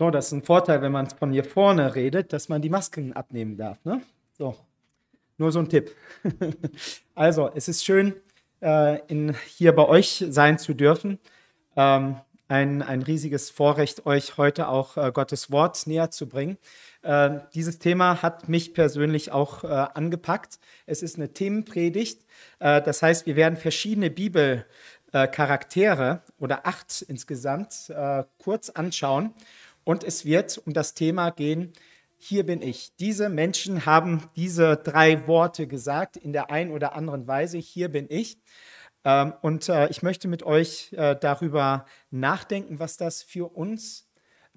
So, das ist ein Vorteil, wenn man von hier vorne redet, dass man die Masken abnehmen darf. Ne? So, nur so ein Tipp. also, es ist schön, äh, in, hier bei euch sein zu dürfen. Ähm, ein, ein riesiges Vorrecht, euch heute auch äh, Gottes Wort näher zu bringen. Äh, dieses Thema hat mich persönlich auch äh, angepackt. Es ist eine Themenpredigt. Äh, das heißt, wir werden verschiedene Bibelcharaktere oder acht insgesamt äh, kurz anschauen und es wird um das Thema gehen, hier bin ich. Diese Menschen haben diese drei Worte gesagt in der einen oder anderen Weise, hier bin ich. Ähm, und äh, ich möchte mit euch äh, darüber nachdenken, was das für uns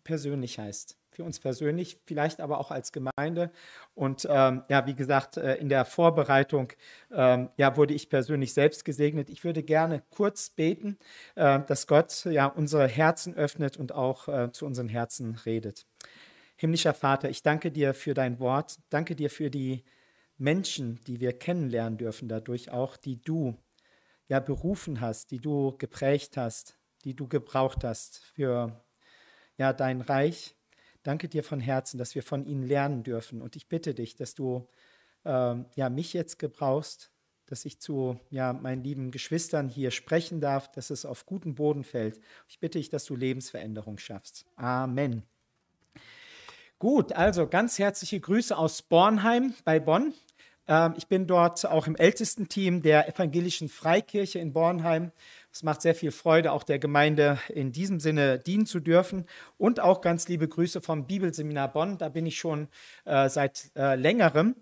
persönlich heißt. Für uns persönlich, vielleicht aber auch als Gemeinde. Und ähm, ja, wie gesagt, äh, in der Vorbereitung ähm, ja, wurde ich persönlich selbst gesegnet. Ich würde gerne kurz beten, äh, dass Gott ja unsere Herzen öffnet und auch äh, zu unseren Herzen redet. Himmlischer Vater, ich danke dir für dein Wort, danke dir für die Menschen, die wir kennenlernen dürfen, dadurch auch, die du ja berufen hast, die du geprägt hast, die du gebraucht hast für ja dein Reich. Danke dir von Herzen, dass wir von ihnen lernen dürfen. Und ich bitte dich, dass du äh, ja mich jetzt gebrauchst, dass ich zu ja, meinen lieben Geschwistern hier sprechen darf, dass es auf guten Boden fällt. Ich bitte dich, dass du Lebensveränderung schaffst. Amen. Gut, also ganz herzliche Grüße aus Bornheim bei Bonn. Ähm, ich bin dort auch im ältesten Team der evangelischen Freikirche in Bornheim. Es macht sehr viel Freude, auch der Gemeinde in diesem Sinne dienen zu dürfen. Und auch ganz liebe Grüße vom Bibelseminar Bonn. Da bin ich schon äh, seit äh, längerem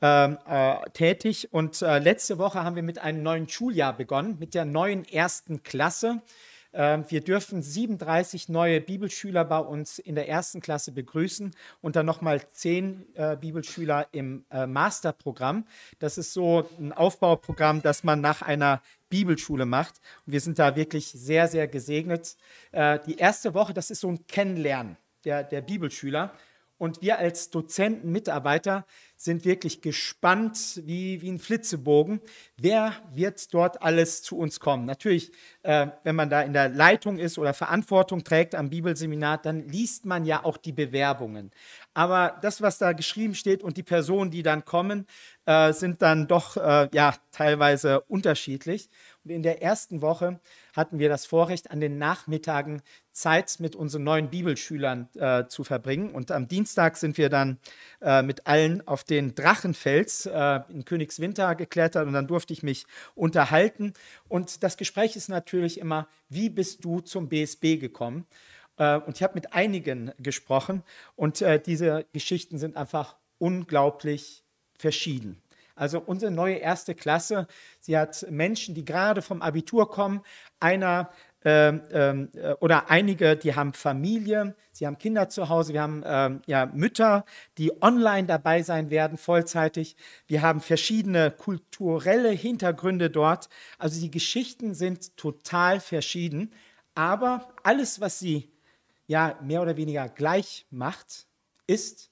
ähm, äh, tätig. Und äh, letzte Woche haben wir mit einem neuen Schuljahr begonnen, mit der neuen ersten Klasse. Ähm, wir dürfen 37 neue Bibelschüler bei uns in der ersten Klasse begrüßen und dann nochmal zehn äh, Bibelschüler im äh, Masterprogramm. Das ist so ein Aufbauprogramm, das man nach einer Bibelschule macht. Und wir sind da wirklich sehr, sehr gesegnet. Äh, die erste Woche, das ist so ein Kennenlernen der, der Bibelschüler. Und wir als Dozenten, Mitarbeiter sind wirklich gespannt wie, wie ein Flitzebogen. Wer wird dort alles zu uns kommen? Natürlich, äh, wenn man da in der Leitung ist oder Verantwortung trägt am Bibelseminar, dann liest man ja auch die Bewerbungen. Aber das, was da geschrieben steht und die Personen, die dann kommen, äh, sind dann doch äh, ja, teilweise unterschiedlich. Und in der ersten Woche hatten wir das Vorrecht, an den Nachmittagen Zeit mit unseren neuen Bibelschülern äh, zu verbringen. Und am Dienstag sind wir dann äh, mit allen auf den Drachenfels äh, in Königswinter geklettert und dann durfte ich mich unterhalten. Und das Gespräch ist natürlich immer, wie bist du zum BSB gekommen? Äh, und ich habe mit einigen gesprochen und äh, diese Geschichten sind einfach unglaublich verschieden. Also unsere neue erste Klasse, sie hat Menschen, die gerade vom Abitur kommen, einer ähm, ähm, äh, oder einige, die haben Familie, sie haben Kinder zu Hause, wir haben ähm, ja, Mütter, die online dabei sein werden, vollzeitig. Wir haben verschiedene kulturelle Hintergründe dort. Also die Geschichten sind total verschieden, aber alles, was sie ja mehr oder weniger gleich macht, ist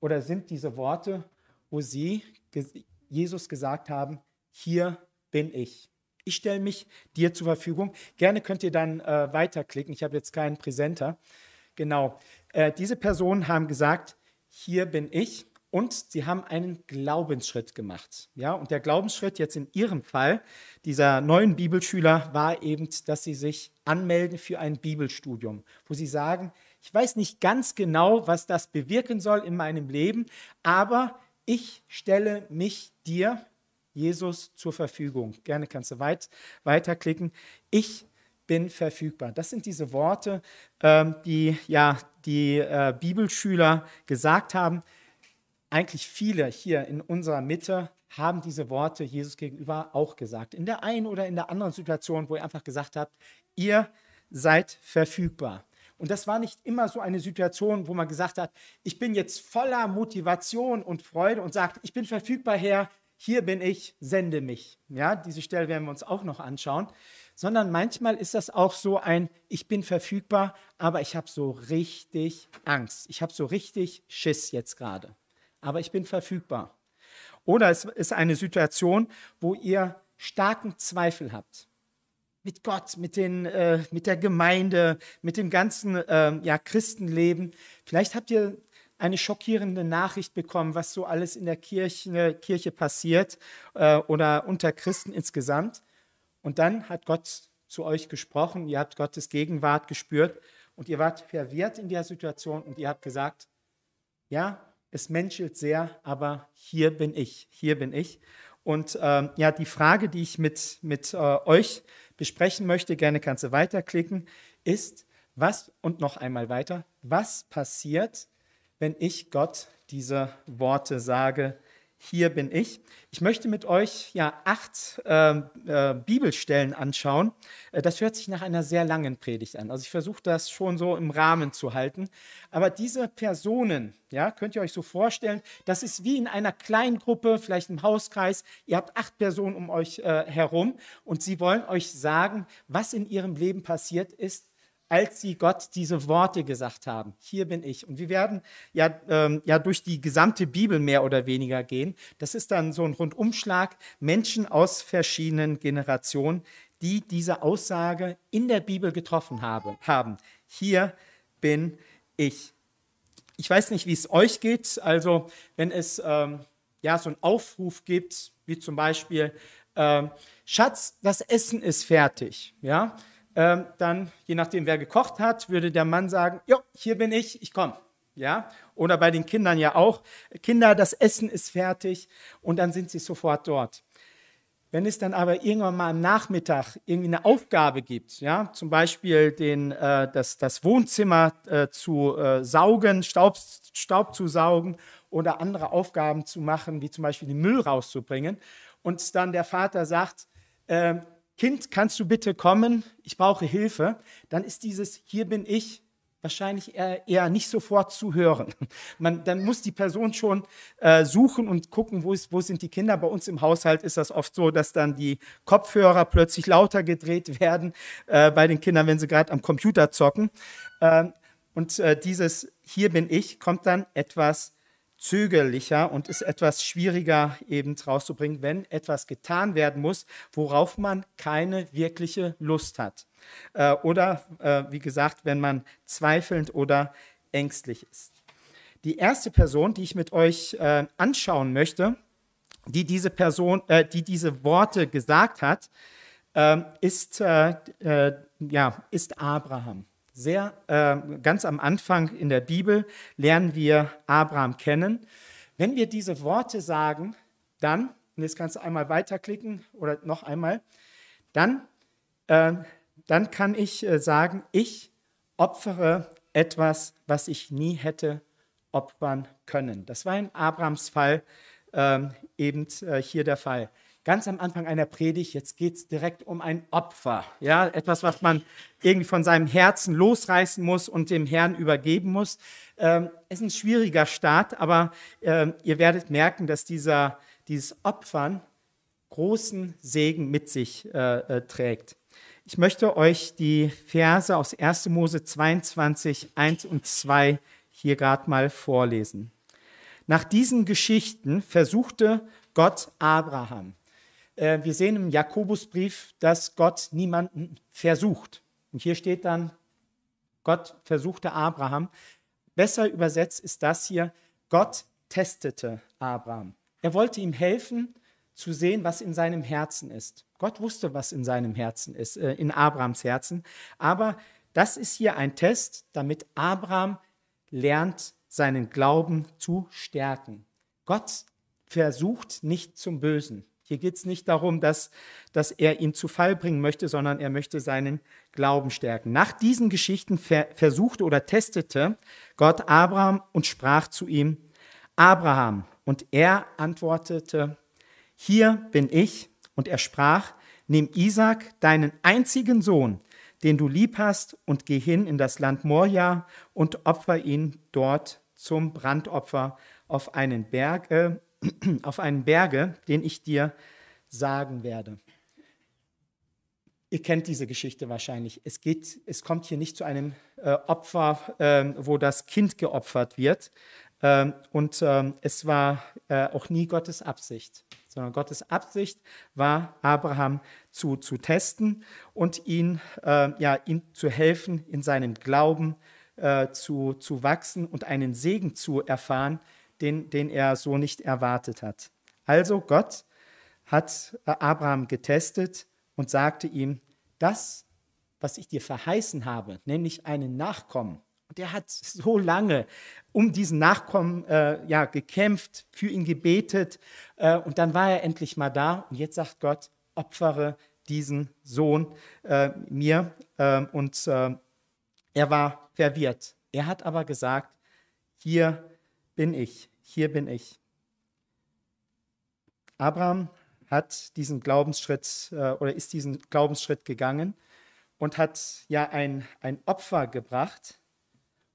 oder sind diese Worte, wo sie Jesus gesagt haben, hier bin ich. Ich stelle mich dir zur Verfügung. Gerne könnt ihr dann äh, weiterklicken. Ich habe jetzt keinen Präsenter. Genau. Äh, diese Personen haben gesagt, hier bin ich. Und sie haben einen Glaubensschritt gemacht. Ja, und der Glaubensschritt jetzt in ihrem Fall dieser neuen Bibelschüler war eben, dass sie sich anmelden für ein Bibelstudium, wo sie sagen, ich weiß nicht ganz genau, was das bewirken soll in meinem Leben, aber ich stelle mich dir, Jesus, zur Verfügung. Gerne kannst du weit, weiterklicken. Ich bin verfügbar. Das sind diese Worte, ähm, die ja die äh, Bibelschüler gesagt haben. Eigentlich viele hier in unserer Mitte haben diese Worte Jesus gegenüber auch gesagt. In der einen oder in der anderen Situation, wo ihr einfach gesagt habt, ihr seid verfügbar. Und das war nicht immer so eine Situation, wo man gesagt hat, ich bin jetzt voller Motivation und Freude und sagt, ich bin verfügbar, Herr, hier bin ich, sende mich. Ja, diese Stelle werden wir uns auch noch anschauen. Sondern manchmal ist das auch so ein, ich bin verfügbar, aber ich habe so richtig Angst. Ich habe so richtig Schiss jetzt gerade. Aber ich bin verfügbar. Oder es ist eine Situation, wo ihr starken Zweifel habt. Mit Gott, mit, den, äh, mit der Gemeinde, mit dem ganzen äh, ja, Christenleben. Vielleicht habt ihr eine schockierende Nachricht bekommen, was so alles in der Kirche, Kirche passiert äh, oder unter Christen insgesamt. Und dann hat Gott zu euch gesprochen, ihr habt Gottes Gegenwart gespürt und ihr wart verwirrt in der Situation und ihr habt gesagt, ja, es menschelt sehr, aber hier bin ich, hier bin ich. Und ähm, ja, die Frage, die ich mit, mit äh, euch besprechen möchte, gerne kannst du weiterklicken, ist, was, und noch einmal weiter, was passiert, wenn ich Gott diese Worte sage, hier bin ich. Ich möchte mit euch ja acht äh, äh, Bibelstellen anschauen. Äh, das hört sich nach einer sehr langen Predigt an. Also ich versuche das schon so im Rahmen zu halten. Aber diese Personen, ja, könnt ihr euch so vorstellen, das ist wie in einer kleinen Gruppe, vielleicht im Hauskreis. Ihr habt acht Personen um euch äh, herum und sie wollen euch sagen, was in ihrem Leben passiert ist, als sie Gott diese Worte gesagt haben. Hier bin ich. Und wir werden ja, ähm, ja durch die gesamte Bibel mehr oder weniger gehen. Das ist dann so ein Rundumschlag. Menschen aus verschiedenen Generationen, die diese Aussage in der Bibel getroffen habe, haben. Hier bin ich. Ich weiß nicht, wie es euch geht. Also, wenn es ähm, ja so einen Aufruf gibt, wie zum Beispiel, ähm, Schatz, das Essen ist fertig. Ja, ähm, dann, je nachdem, wer gekocht hat, würde der Mann sagen, jo, hier bin ich, ich komme. Ja? Oder bei den Kindern ja auch, Kinder, das Essen ist fertig und dann sind sie sofort dort. Wenn es dann aber irgendwann mal am Nachmittag irgendwie eine Aufgabe gibt, ja, zum Beispiel den, äh, das, das Wohnzimmer äh, zu äh, saugen, Staub, Staub zu saugen oder andere Aufgaben zu machen, wie zum Beispiel den Müll rauszubringen, und dann der Vater sagt, ähm, Kind, kannst du bitte kommen? Ich brauche Hilfe. Dann ist dieses Hier bin ich wahrscheinlich eher, nicht sofort zu hören. Man, dann muss die Person schon äh, suchen und gucken, wo, ist, wo sind die Kinder. Bei uns im Haushalt ist das oft so, dass dann die Kopfhörer plötzlich lauter gedreht werden äh, bei den Kindern, wenn sie gerade am Computer zocken. Äh, und äh, dieses Hier bin ich kommt dann etwas zögerlicher und ist etwas schwieriger eben rauszubringen, wenn etwas getan werden muss, worauf man keine wirkliche Lust hat. Äh, oder, äh, wie gesagt, wenn man zweifelnd oder ängstlich ist. Die erste Person, die ich mit euch äh, anschauen möchte, die diese Person, äh, die diese Worte gesagt hat, ähm, ist, äh, äh, ja, ist Abraham sehr, äh, ganz am Anfang in der Bibel lernen wir Abraham kennen. Wenn wir diese Worte sagen, dann, und jetzt kannst du einmal weiterklicken oder noch einmal, dann, äh, dann kann ich äh, sagen, ich opfere etwas, was ich nie hätte opfern können. Das war in Abrahams Fall ähm, eben äh, hier der Fall ganz am Anfang einer Predigt, jetzt geht es direkt um ein Opfer. Ja, etwas, was man irgendwie von seinem Herzen losreißen muss und dem Herrn übergeben muss. Ähm, ist ein schwieriger Start, aber äh, ihr werdet merken, dass dieser, dieses Opfern großen Segen mit sich äh, äh, trägt. Ich möchte euch die Verse aus 1. Mose 22, 1 und 2 hier gerade mal vorlesen. Nach diesen Geschichten versuchte Gott Abraham. Äh, wir sehen im Jakobusbrief, dass Gott niemanden versucht. Und hier steht dann, Gott versuchte Abraham. Besser übersetzt ist das hier, Gott testete Abraham. Er wollte ihm helfen zu sehen, was in seinem Herzen ist. Gott wusste, was in seinem Herzen ist, äh, in Abrahams Herzen. Aber das ist hier ein Test, damit Abraham lernt, seinen Glauben zu stärken. Gott versucht nicht zum Bösen. Hier geht es nicht darum, dass, dass er ihn zu Fall bringen möchte, sondern er möchte seinen Glauben stärken. Nach diesen Geschichten ver versuchte oder testete Gott Abraham und sprach zu ihm, Abraham. Und er antwortete, hier bin ich. Und er sprach, nimm Isaac, deinen einzigen Sohn, den du lieb hast, und geh hin in das Land Moria und opfer ihn dort zum Brandopfer auf einen Berg, äh, auf einen Berge, den ich dir sagen werde. Ihr kennt diese Geschichte wahrscheinlich. Es, geht, es kommt hier nicht zu einem äh, Opfer, äh, wo das Kind geopfert wird. Ähm, und ähm, es war äh, auch nie Gottes Absicht. sondern Gottes Absicht war, Abraham zu, zu testen und ihn, äh, ja, ihm zu helfen, in seinem Glauben äh, zu, zu wachsen und einen Segen zu erfahren, den, den er so nicht erwartet hat. Also Gott hat äh, Abraham getestet und sagte ihm, das, was ich dir verheißen habe, nämlich einen Nachkommen, und der hat so lange um diesen Nachkommen äh, ja, gekämpft, für ihn gebetet. Äh, und dann war er endlich mal da. Und jetzt sagt Gott, opfere diesen Sohn äh, mir. Ähm, und äh, er war verwirrt. Er hat aber gesagt, hier bin ich, hier bin ich. Abraham hat diesen Glaubensschritt äh, oder ist diesen Glaubensschritt gegangen und hat ja ein, ein Opfer gebracht,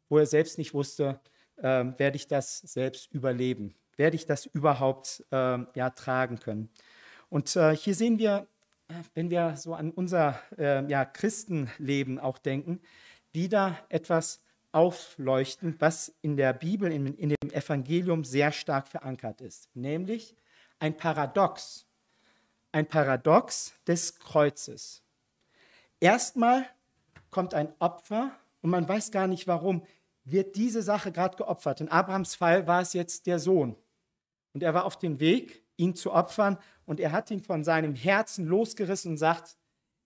wo er selbst nicht wusste, äh, werde ich das selbst überleben? Werde ich das überhaupt äh, ja, tragen können? Und äh, hier sehen wir, wenn wir so an unser äh, ja, Christenleben auch denken, wieder etwas aufleuchten, was in der Bibel, in, in dem Evangelium sehr stark verankert ist, nämlich ein Paradox, ein Paradox des Kreuzes. Erstmal kommt ein Opfer und man weiß gar nicht warum, wird diese Sache gerade geopfert. In Abrahams Fall war es jetzt der Sohn. Und er war auf dem Weg, ihn zu opfern und er hat ihn von seinem Herzen losgerissen und sagt,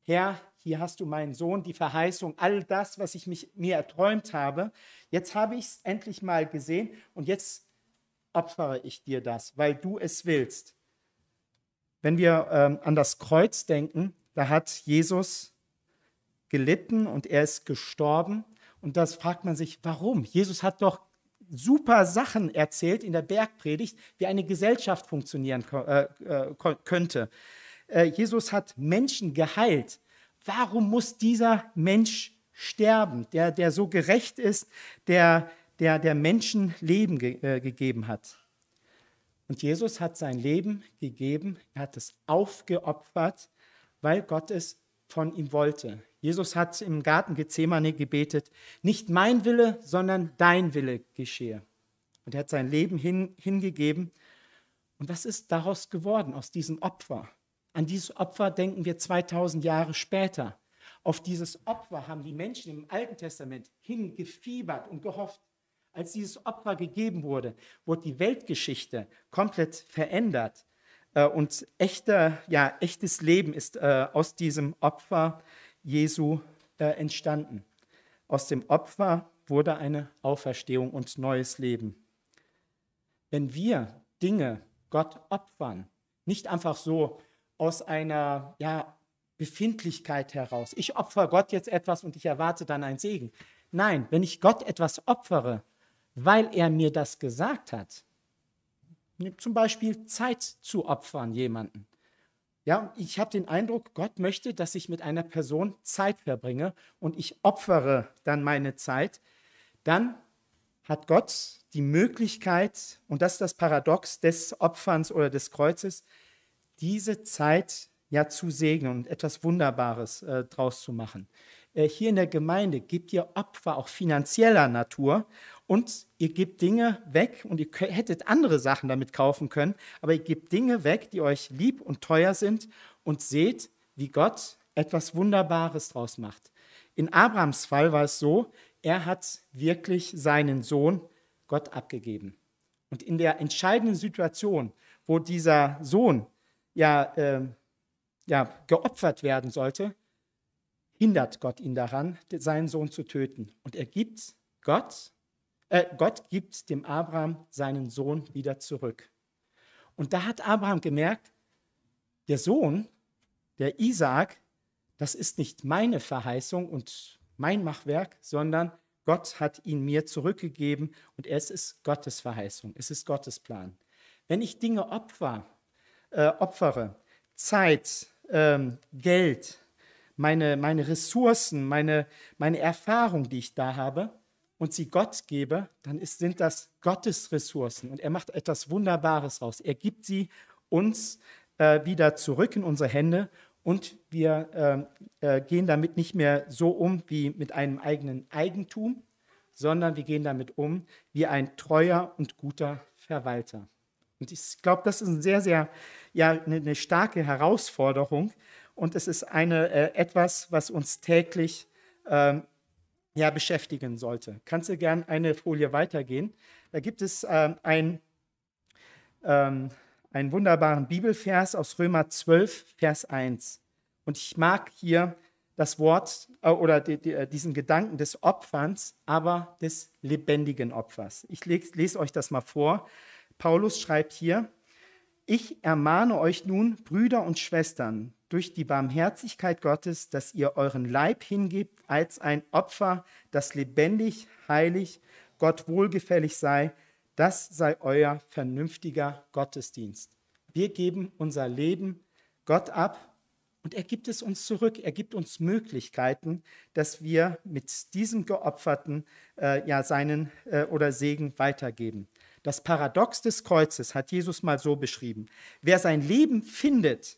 Herr, hier hast du meinen Sohn, die Verheißung, all das, was ich mich, mir erträumt habe. Jetzt habe ich es endlich mal gesehen und jetzt opfere ich dir das, weil du es willst. Wenn wir ähm, an das Kreuz denken, da hat Jesus gelitten und er ist gestorben. Und das fragt man sich, warum? Jesus hat doch super Sachen erzählt in der Bergpredigt, wie eine Gesellschaft funktionieren äh, äh, könnte. Äh, Jesus hat Menschen geheilt. Warum muss dieser Mensch sterben, der, der so gerecht ist, der, der, der Menschen Leben ge äh, gegeben hat? Und Jesus hat sein Leben gegeben, er hat es aufgeopfert, weil Gott es von ihm wollte. Jesus hat im Garten Gethsemane gebetet, nicht mein Wille, sondern dein Wille geschehe. Und er hat sein Leben hin, hingegeben. Und was ist daraus geworden, aus diesem Opfer? An dieses Opfer denken wir 2000 Jahre später. Auf dieses Opfer haben die Menschen im Alten Testament hingefiebert und gehofft. Als dieses Opfer gegeben wurde, wurde die Weltgeschichte komplett verändert. Äh, und echter, ja, echtes Leben ist äh, aus diesem Opfer Jesu äh, entstanden. Aus dem Opfer wurde eine Auferstehung und neues Leben. Wenn wir Dinge Gott opfern, nicht einfach so aus einer ja, Befindlichkeit heraus, ich opfere Gott jetzt etwas und ich erwarte dann einen Segen. Nein, wenn ich Gott etwas opfere, weil er mir das gesagt hat, zum Beispiel Zeit zu opfern jemanden, ja, ich habe den Eindruck, Gott möchte, dass ich mit einer Person Zeit verbringe und ich opfere dann meine Zeit. Dann hat Gott die Möglichkeit, und das ist das Paradox des Opferns oder des Kreuzes, diese Zeit ja zu segnen und etwas Wunderbares äh, draus zu machen. Äh, hier in der Gemeinde gibt ihr Opfer auch finanzieller Natur und ihr gebt Dinge weg und ihr hättet andere Sachen damit kaufen können, aber ihr gebt Dinge weg, die euch lieb und teuer sind und seht, wie Gott etwas Wunderbares draus macht. In Abrahams Fall war es so, er hat wirklich seinen Sohn Gott abgegeben. Und in der entscheidenden Situation, wo dieser Sohn ja, äh, ja geopfert werden sollte, hindert Gott ihn daran, seinen Sohn zu töten. Und er gibt Gott äh, Gott gibt dem Abraham seinen Sohn wieder zurück. Und da hat Abraham gemerkt, der Sohn, der Isaak, das ist nicht meine Verheißung und mein Machwerk, sondern Gott hat ihn mir zurückgegeben und es ist Gottes Verheißung, es ist Gottes Plan. Wenn ich Dinge opfer, äh, opfere, Zeit, ähm, Geld, meine, meine Ressourcen, meine, meine Erfahrung, die ich da habe, und sie Gott gebe, dann ist, sind das Gottes Ressourcen und er macht etwas Wunderbares raus. Er gibt sie uns äh, wieder zurück in unsere Hände und wir äh, äh, gehen damit nicht mehr so um wie mit einem eigenen Eigentum, sondern wir gehen damit um wie ein treuer und guter Verwalter. Und ich glaube, das ist eine sehr, sehr, ja, eine, eine starke Herausforderung. Und es ist eine, äh, etwas, was uns täglich ähm, ja, beschäftigen sollte. Kannst du gern eine Folie weitergehen? Da gibt es ähm, ein, ähm, einen wunderbaren Bibelvers aus Römer 12, Vers 1. Und ich mag hier das Wort äh, oder die, die, äh, diesen Gedanken des Opferns, aber des lebendigen Opfers. Ich lese euch das mal vor. Paulus schreibt hier, ich ermahne euch nun, Brüder und Schwestern, durch die Barmherzigkeit Gottes, dass ihr euren Leib hingebt als ein Opfer, das lebendig, heilig, Gott wohlgefällig sei. Das sei euer vernünftiger Gottesdienst. Wir geben unser Leben Gott ab und er gibt es uns zurück. Er gibt uns Möglichkeiten, dass wir mit diesem Geopferten äh, ja seinen äh, oder Segen weitergeben. Das Paradox des Kreuzes hat Jesus mal so beschrieben. Wer sein Leben findet,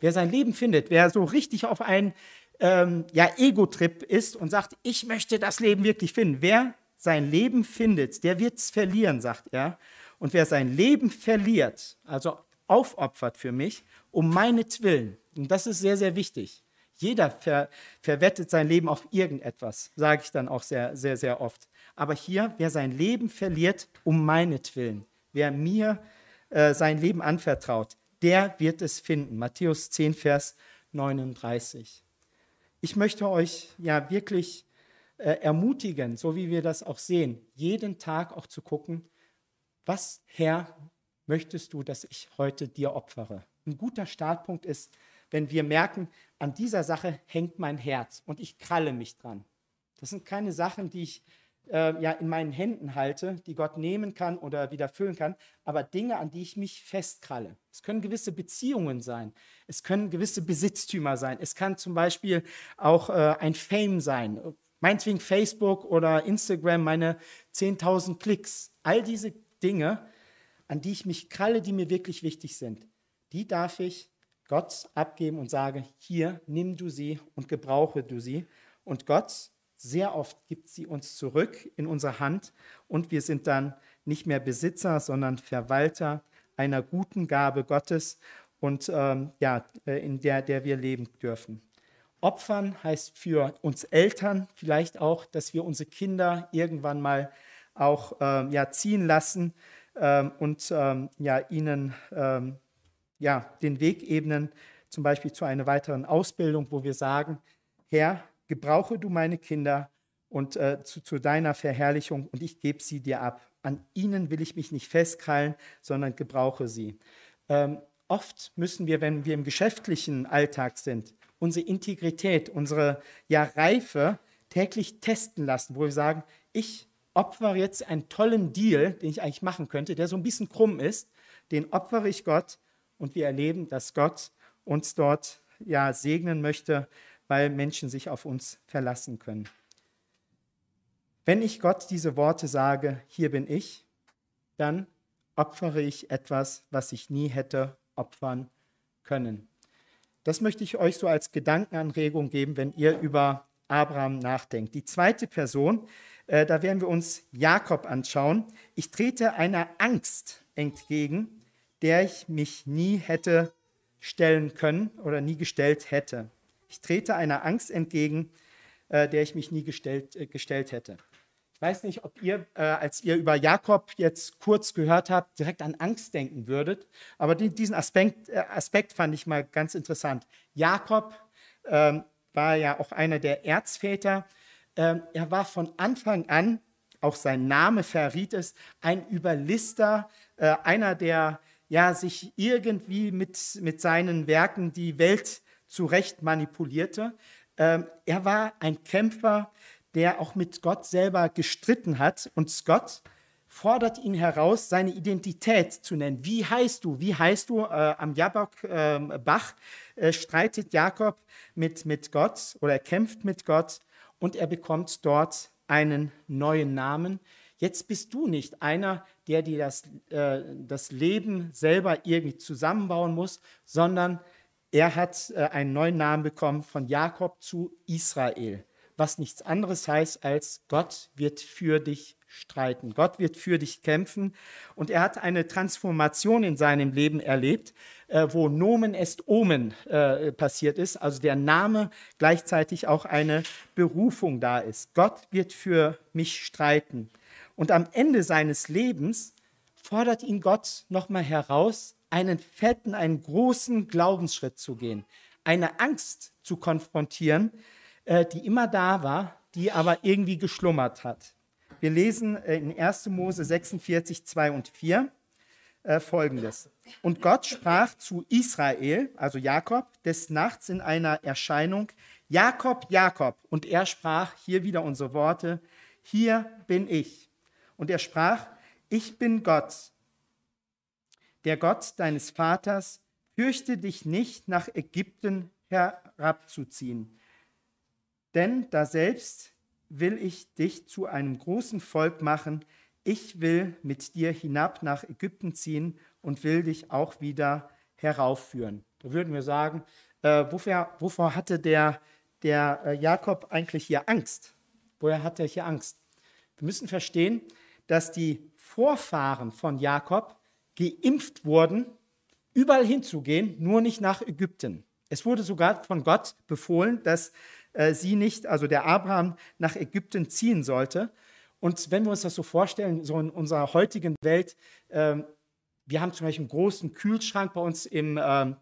wer sein Leben findet, wer so richtig auf einen ähm, ja, Ego-Trip ist und sagt, ich möchte das Leben wirklich finden, wer sein Leben findet, der wird es verlieren, sagt er. Und wer sein Leben verliert, also aufopfert für mich, um meinetwillen, und das ist sehr, sehr wichtig. Jeder ver, verwettet sein Leben auf irgendetwas, sage ich dann auch sehr, sehr, sehr oft. Aber hier, wer sein Leben verliert, um meinetwillen, wer mir äh, sein Leben anvertraut, der wird es finden. Matthäus 10, Vers 39. Ich möchte euch ja wirklich äh, ermutigen, so wie wir das auch sehen, jeden Tag auch zu gucken, was, Herr, möchtest du, dass ich heute dir opfere? Ein guter Startpunkt ist, wenn wir merken, an dieser Sache hängt mein Herz und ich kralle mich dran. Das sind keine Sachen, die ich äh, ja in meinen Händen halte, die Gott nehmen kann oder wieder füllen kann, aber Dinge, an die ich mich festkralle. Es können gewisse Beziehungen sein, es können gewisse Besitztümer sein, es kann zum Beispiel auch äh, ein Fame sein, meinetwegen Facebook oder Instagram, meine 10.000 Klicks, all diese Dinge, an die ich mich kralle, die mir wirklich wichtig sind, die darf ich Gott abgeben und sage, hier, nimm du sie und gebrauche du sie. Und Gott, sehr oft gibt sie uns zurück in unsere Hand und wir sind dann nicht mehr Besitzer, sondern Verwalter einer guten Gabe Gottes und ähm, ja, äh, in der, der wir leben dürfen. Opfern heißt für uns Eltern vielleicht auch, dass wir unsere Kinder irgendwann mal auch ähm, ja, ziehen lassen ähm, und ähm, ja, ihnen ähm, ja, den Weg ebnen, zum Beispiel zu einer weiteren Ausbildung, wo wir sagen, Herr, gebrauche du meine Kinder und äh, zu, zu, deiner Verherrlichung und ich gebe sie dir ab. An ihnen will ich mich nicht festkrallen, sondern gebrauche sie. Ähm, oft müssen wir, wenn wir im geschäftlichen Alltag sind, unsere Integrität, unsere ja, Reife täglich testen lassen, wo wir sagen, ich opfere jetzt einen tollen Deal, den ich eigentlich machen könnte, der so ein bisschen krumm ist, den opfere ich Gott und wir erleben, dass Gott uns dort ja segnen möchte, weil Menschen sich auf uns verlassen können. Wenn ich Gott diese Worte sage, hier bin ich, dann opfere ich etwas, was ich nie hätte opfern können. Das möchte ich euch so als Gedankenanregung geben, wenn ihr über Abraham nachdenkt. Die zweite Person, äh, da werden wir uns Jakob anschauen. Ich trete einer Angst entgegen, der ich mich nie hätte stellen können oder nie gestellt hätte. Ich trete einer Angst entgegen, äh, der ich mich nie gestellt, äh, gestellt hätte. Ich weiß nicht, ob ihr, äh, als ihr über Jakob jetzt kurz gehört habt, direkt an Angst denken würdet, aber die, diesen Aspekt, äh, Aspekt, fand ich mal ganz interessant. Jakob ähm, war ja auch einer der Erzväter. Ähm, er war von Anfang an, auch sein Name verriet es, ein Überlister, äh, einer, der ja, sich irgendwie mit, mit seinen Werken die Welt zurecht manipulierte. Ähm, er war ein Kämpfer, der auch mit Gott selber gestritten hat. Und Gott fordert ihn heraus, seine Identität zu nennen. Wie heißt du? Wie heißt du? Äh, am Jabok-Bach ähm, äh, streitet Jakob mit, mit Gott oder er kämpft mit Gott und er bekommt dort einen neuen Namen. Jetzt bist du nicht einer, der dir das, äh, das Leben selber irgendwie zusammenbauen muss, sondern er hat äh, einen neuen Namen bekommen von Jakob zu Israel. was nichts anderes heißt als Gott wird für dich streiten. Gott wird für dich kämpfen. Und er hat eine Transformation in seinem Leben erlebt, äh, wo Nomen est Omen äh, passiert ist, also der Name gleichzeitig auch eine Berufung da ist. Gott wird für mich streiten. Und am Ende seines Lebens fordert ihn Gott nochmal heraus, einen fetten, einen großen Glaubensschritt zu gehen, eine Angst zu konfrontieren, äh, die immer da war, die aber irgendwie geschlummert hat. Wir lesen äh, in 1. Mose 46, 2 und 4 äh, folgendes. Und Gott sprach zu Israel, also Jakob, des Nachts in einer Erscheinung, Jakob, Jakob. Und er sprach, hier wieder unsere Worte, hier bin ich. Und er sprach, ich bin Gott, der Gott deines Vaters, fürchte dich nicht, nach Ägypten herabzuziehen. Denn da selbst will ich dich zu einem großen Volk machen. Ich will mit dir hinab nach Ägypten ziehen und will dich auch wieder heraufführen. Da würden wir sagen, äh, wofür, wovor hatte der, der äh, Jakob eigentlich hier Angst? Woher hat er hier Angst? Wir müssen verstehen, dass die Vorfahren von Jakob geimpft wurden, überall hinzugehen, nur nicht nach Ägypten. Es wurde sogar von Gott befohlen, dass äh, sie nicht, also der Abraham, nach Ägypten ziehen sollte. Und wenn wir uns das so vorstellen, so in unserer heutigen Welt, äh, wir haben zum Beispiel einen großen Kühlschrank bei uns im, ähm,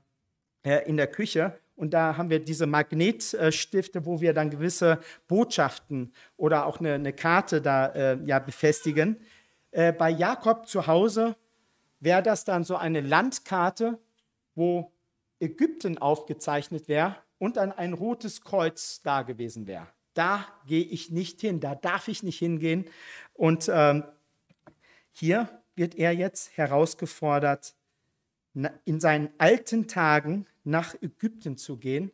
äh, in der Küche und da haben wir diese Magnetstifte, wo wir dann gewisse Botschaften oder auch eine, eine Karte da äh, ja, befestigen. Äh, bei Jakob zu Hause wäre das dann so eine Landkarte, wo Ägypten aufgezeichnet wäre und dann ein rotes Kreuz da gewesen wäre. Da gehe ich nicht hin, da darf ich nicht hingehen. Und ähm, hier wird er jetzt herausgefordert, in seinen alten Tagen nach Ägypten zu gehen,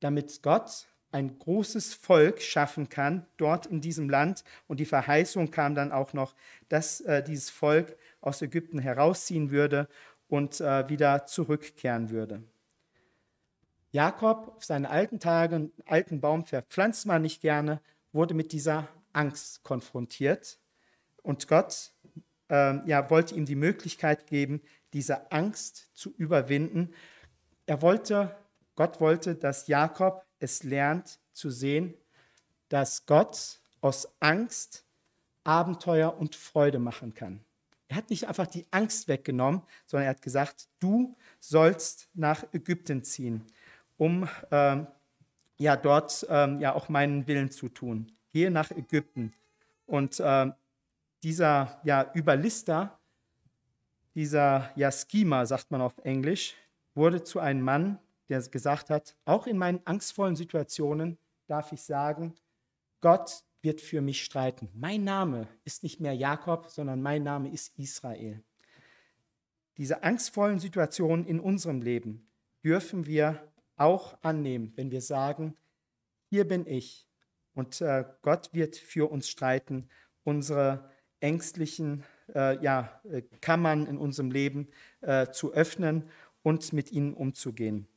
damit Gott ein großes Volk schaffen kann, dort in diesem Land. Und die Verheißung kam dann auch noch, dass äh, dieses Volk aus Ägypten herausziehen würde und äh, wieder zurückkehren würde. Jakob auf seine alten Tage, einen alten Baum verpflanzt man nicht gerne, wurde mit dieser Angst konfrontiert. Und Gott äh, ja, wollte ihm die Möglichkeit geben, diese Angst zu überwinden. Er wollte, Gott wollte, dass Jakob es lernt zu sehen, dass Gott aus Angst Abenteuer und Freude machen kann. Er hat nicht einfach die Angst weggenommen, sondern er hat gesagt, du sollst nach Ägypten ziehen um ähm, ja dort ähm, ja auch meinen Willen zu tun. Gehe nach Ägypten. Und ähm, dieser ja, Überlister, dieser ja, Schema, sagt man auf Englisch, wurde zu einem Mann, der gesagt hat, auch in meinen angstvollen Situationen darf ich sagen, Gott wird für mich streiten. Mein Name ist nicht mehr Jakob, sondern mein Name ist Israel. Diese angstvollen Situationen in unserem Leben dürfen wir auch annehmen, wenn wir sagen, hier bin ich und äh, Gott wird für uns streiten, unsere ängstlichen äh, ja, äh, Kammern in unserem Leben äh, zu öffnen und mit ihnen umzugehen.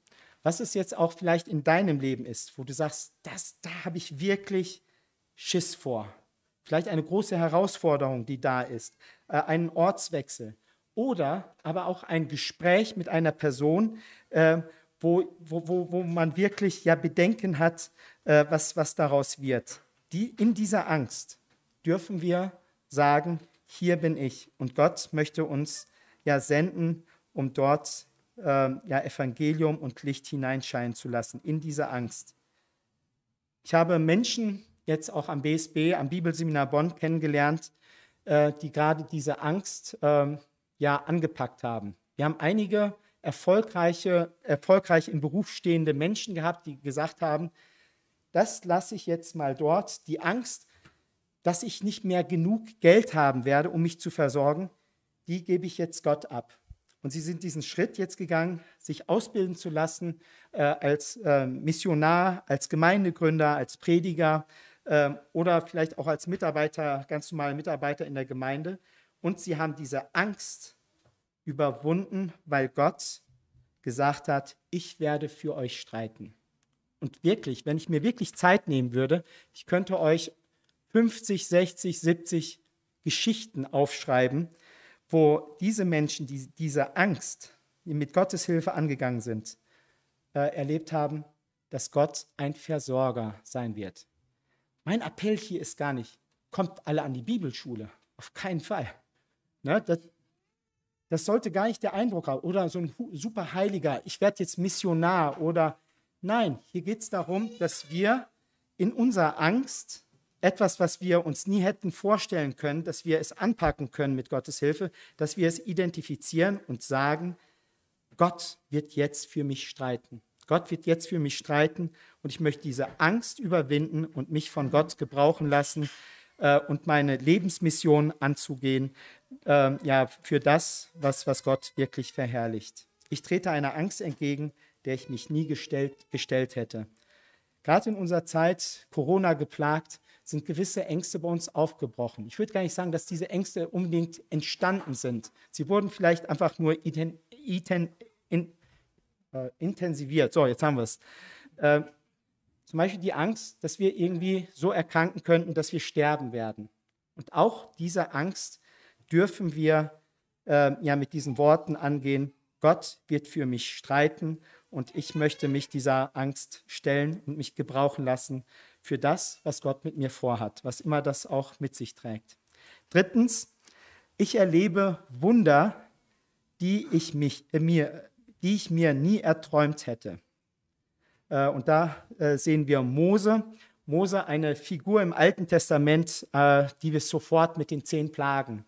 Was es jetzt auch vielleicht in deinem Leben ist, wo du sagst, das, da habe ich wirklich Schiss vor. Vielleicht eine große Herausforderung, die da ist, äh, einen Ortswechsel oder aber auch ein Gespräch mit einer Person, äh, wo, wo, wo man wirklich ja Bedenken hat, äh, was, was daraus wird. Die, in dieser Angst dürfen wir sagen, hier bin ich. Und Gott möchte uns ja senden, um dort äh, ja, Evangelium und Licht hineinscheinen zu lassen, in dieser Angst. Ich habe Menschen jetzt auch am BSB, am Bibelseminar Bonn kennengelernt, äh, die gerade diese Angst ähm, ja angepackt haben. Wir haben einige erfolgreiche, erfolgreich im Beruf stehende Menschen gehabt, die gesagt haben, das lasse ich jetzt mal dort. Die Angst, dass ich nicht mehr genug Geld haben werde, um mich zu versorgen, die gebe ich jetzt Gott ab. Und sie sind diesen Schritt jetzt gegangen, sich ausbilden zu lassen äh, als äh, Missionar, als Gemeindegründer, als Prediger äh, oder vielleicht auch als Mitarbeiter, ganz normale Mitarbeiter in der Gemeinde. Und sie haben diese Angst überwunden, weil Gott gesagt hat, ich werde für euch streiten. und wirklich, wenn ich mir wirklich Zeit nehmen würde, ich könnte euch 50, 60, 70 Geschichten aufschreiben, wo diese Menschen, die diese Angst, die mit Gottes Hilfe angegangen sind, äh, erlebt haben, dass Gott ein Versorger sein wird. Mein Appell hier ist gar nicht, kommt alle an die Bibelschule. Auf keinen Fall. Ne, das, das sollte gar nicht der Eindruck haben. Oder so ein super Heiliger, ich werde jetzt Missionar oder nein, hier geht es darum, dass wir in unserer Angst etwas, was wir uns nie hätten vorstellen können, dass wir es anpacken können mit Gottes Hilfe, dass wir es identifizieren und sagen, Gott wird jetzt für mich streiten. Gott wird jetzt für mich streiten und ich möchte diese Angst überwinden und mich von Gott gebrauchen lassen äh, und meine Lebensmission anzugehen, äh, ja, für das, was, was Gott wirklich verherrlicht. Ich trete einer Angst entgegen, der ich mich nie gestellt, gestellt hätte. Gerade in unserer Zeit, Corona geplagt, sind gewisse Ängste bei uns aufgebrochen. Ich würde gar nicht sagen, dass diese Ängste unbedingt entstanden sind. Sie wurden vielleicht einfach nur iten, in, äh, intensiviert. So, jetzt haben wir es. Äh, zum Beispiel die Angst, dass wir irgendwie so erkranken könnten, dass wir sterben werden. Und auch diese Angst dürfen wir äh, ja mit diesen Worten angehen. Gott wird für mich streiten und ich möchte mich dieser Angst stellen und mich gebrauchen lassen für das, was Gott mit mir vorhat, was immer das auch mit sich trägt. Drittens, ich erlebe Wunder, die ich, mich, äh, mir, die ich mir nie erträumt hätte. Äh, und da äh, sehen wir Mose. Mose, eine Figur im Alten Testament, äh, die wir sofort mit den zehn Plagen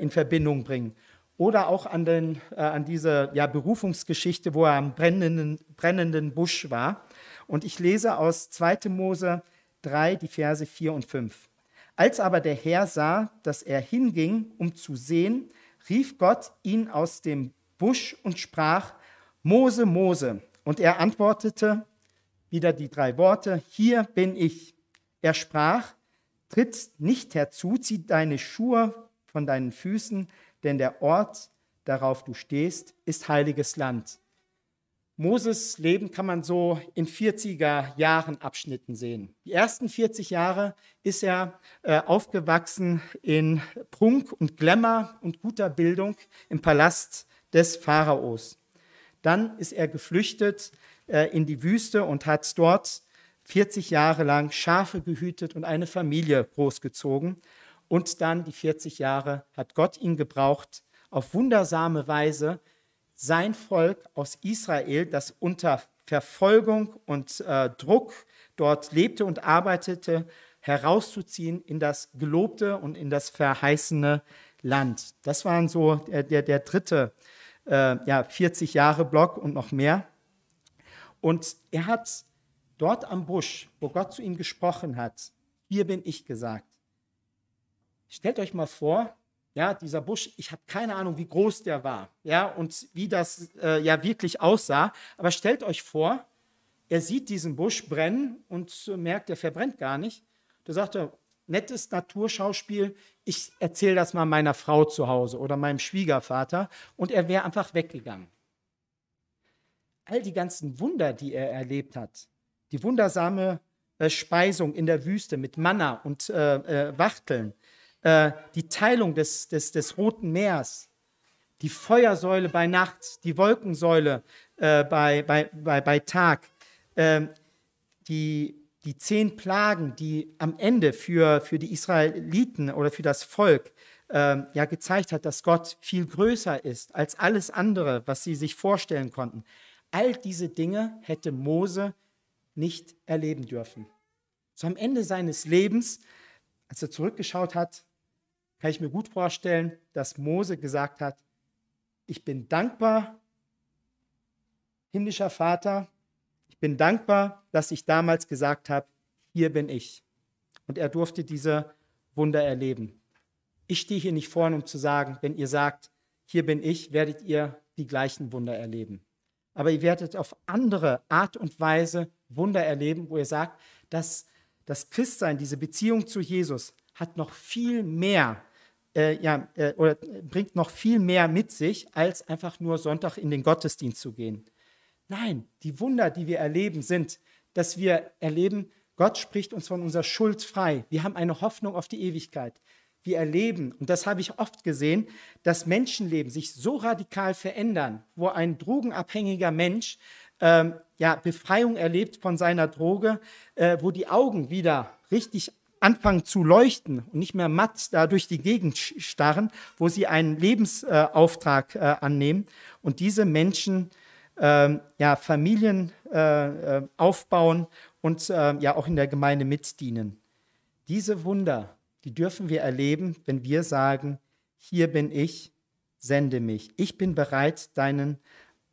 in Verbindung bringen. Oder auch an, den, an diese ja, Berufungsgeschichte, wo er am brennenden, brennenden Busch war. Und ich lese aus 2. Mose 3, die Verse 4 und 5. Als aber der Herr sah, dass er hinging, um zu sehen, rief Gott ihn aus dem Busch und sprach, Mose, Mose. Und er antwortete, wieder die drei Worte, hier bin ich. Er sprach, tritt nicht herzu, zieh deine Schuhe von deinen Füßen, denn der Ort, darauf du stehst, ist heiliges Land. Moses Leben kann man so in 40er Jahren Abschnitten sehen. Die ersten 40 Jahre ist er äh, aufgewachsen in Prunk und Glamour und guter Bildung im Palast des Pharaos. Dann ist er geflüchtet äh, in die Wüste und hat dort 40 Jahre lang Schafe gehütet und eine Familie großgezogen. Und dann die 40 Jahre hat Gott ihn gebraucht, auf wundersame Weise sein Volk aus Israel, das unter Verfolgung und äh, Druck dort lebte und arbeitete, herauszuziehen in das gelobte und in das verheißene Land. Das waren so der, der, der dritte äh, ja, 40 Jahre Block und noch mehr. Und er hat dort am Busch, wo Gott zu ihm gesprochen hat, hier bin ich gesagt. Stellt euch mal vor, ja, dieser Busch, ich habe keine Ahnung, wie groß der war, ja, und wie das äh, ja wirklich aussah, aber stellt euch vor, er sieht diesen Busch brennen und merkt, der verbrennt gar nicht. Da sagt er, nettes Naturschauspiel, ich erzähle das mal meiner Frau zu Hause oder meinem Schwiegervater. Und er wäre einfach weggegangen. All die ganzen Wunder, die er erlebt hat, die wundersame äh, Speisung in der Wüste mit Manna und äh, äh, Wachteln, äh, die Teilung des, des, des Roten Meers, die Feuersäule bei Nacht, die Wolkensäule äh, bei, bei, bei, bei Tag, ähm, die, die zehn Plagen, die am Ende für, für die Israeliten oder für das Volk ähm, ja gezeigt hat, dass Gott viel größer ist als alles andere, was sie sich vorstellen konnten. All diese Dinge hätte Mose nicht erleben dürfen. So am Ende seines Lebens, als er zurückgeschaut hat, kann ich mir gut vorstellen, dass Mose gesagt hat, ich bin dankbar, himmlischer Vater, ich bin dankbar, dass ich damals gesagt habe, hier bin ich. Und er durfte diese Wunder erleben. Ich stehe hier nicht vorne, um zu sagen, wenn ihr sagt, hier bin ich, werdet ihr die gleichen Wunder erleben aber ihr werdet auf andere Art und Weise Wunder erleben, wo ihr sagt, dass das Christsein, diese Beziehung zu Jesus, hat noch viel mehr, äh, ja, äh, oder bringt noch viel mehr mit sich, als einfach nur Sonntag in den Gottesdienst zu gehen. Nein, die Wunder, die wir erleben, sind, dass wir erleben, Gott spricht uns von unserer Schuld frei. Wir haben eine Hoffnung auf die Ewigkeit. Wir erleben, und das habe ich oft gesehen, dass Menschenleben sich so radikal verändern, wo ein drogenabhängiger Mensch ähm, ja, Befreiung erlebt von seiner Droge, äh, wo die Augen wieder richtig anfangen zu leuchten und nicht mehr matt da durch die Gegend starren, wo sie einen Lebensauftrag äh, annehmen und diese Menschen äh, ja, Familien äh, äh, aufbauen und äh, ja auch in der Gemeinde mitdienen. Diese Wunder, die dürfen wir erleben, wenn wir sagen, hier bin ich, sende mich. Ich bin bereit, deinen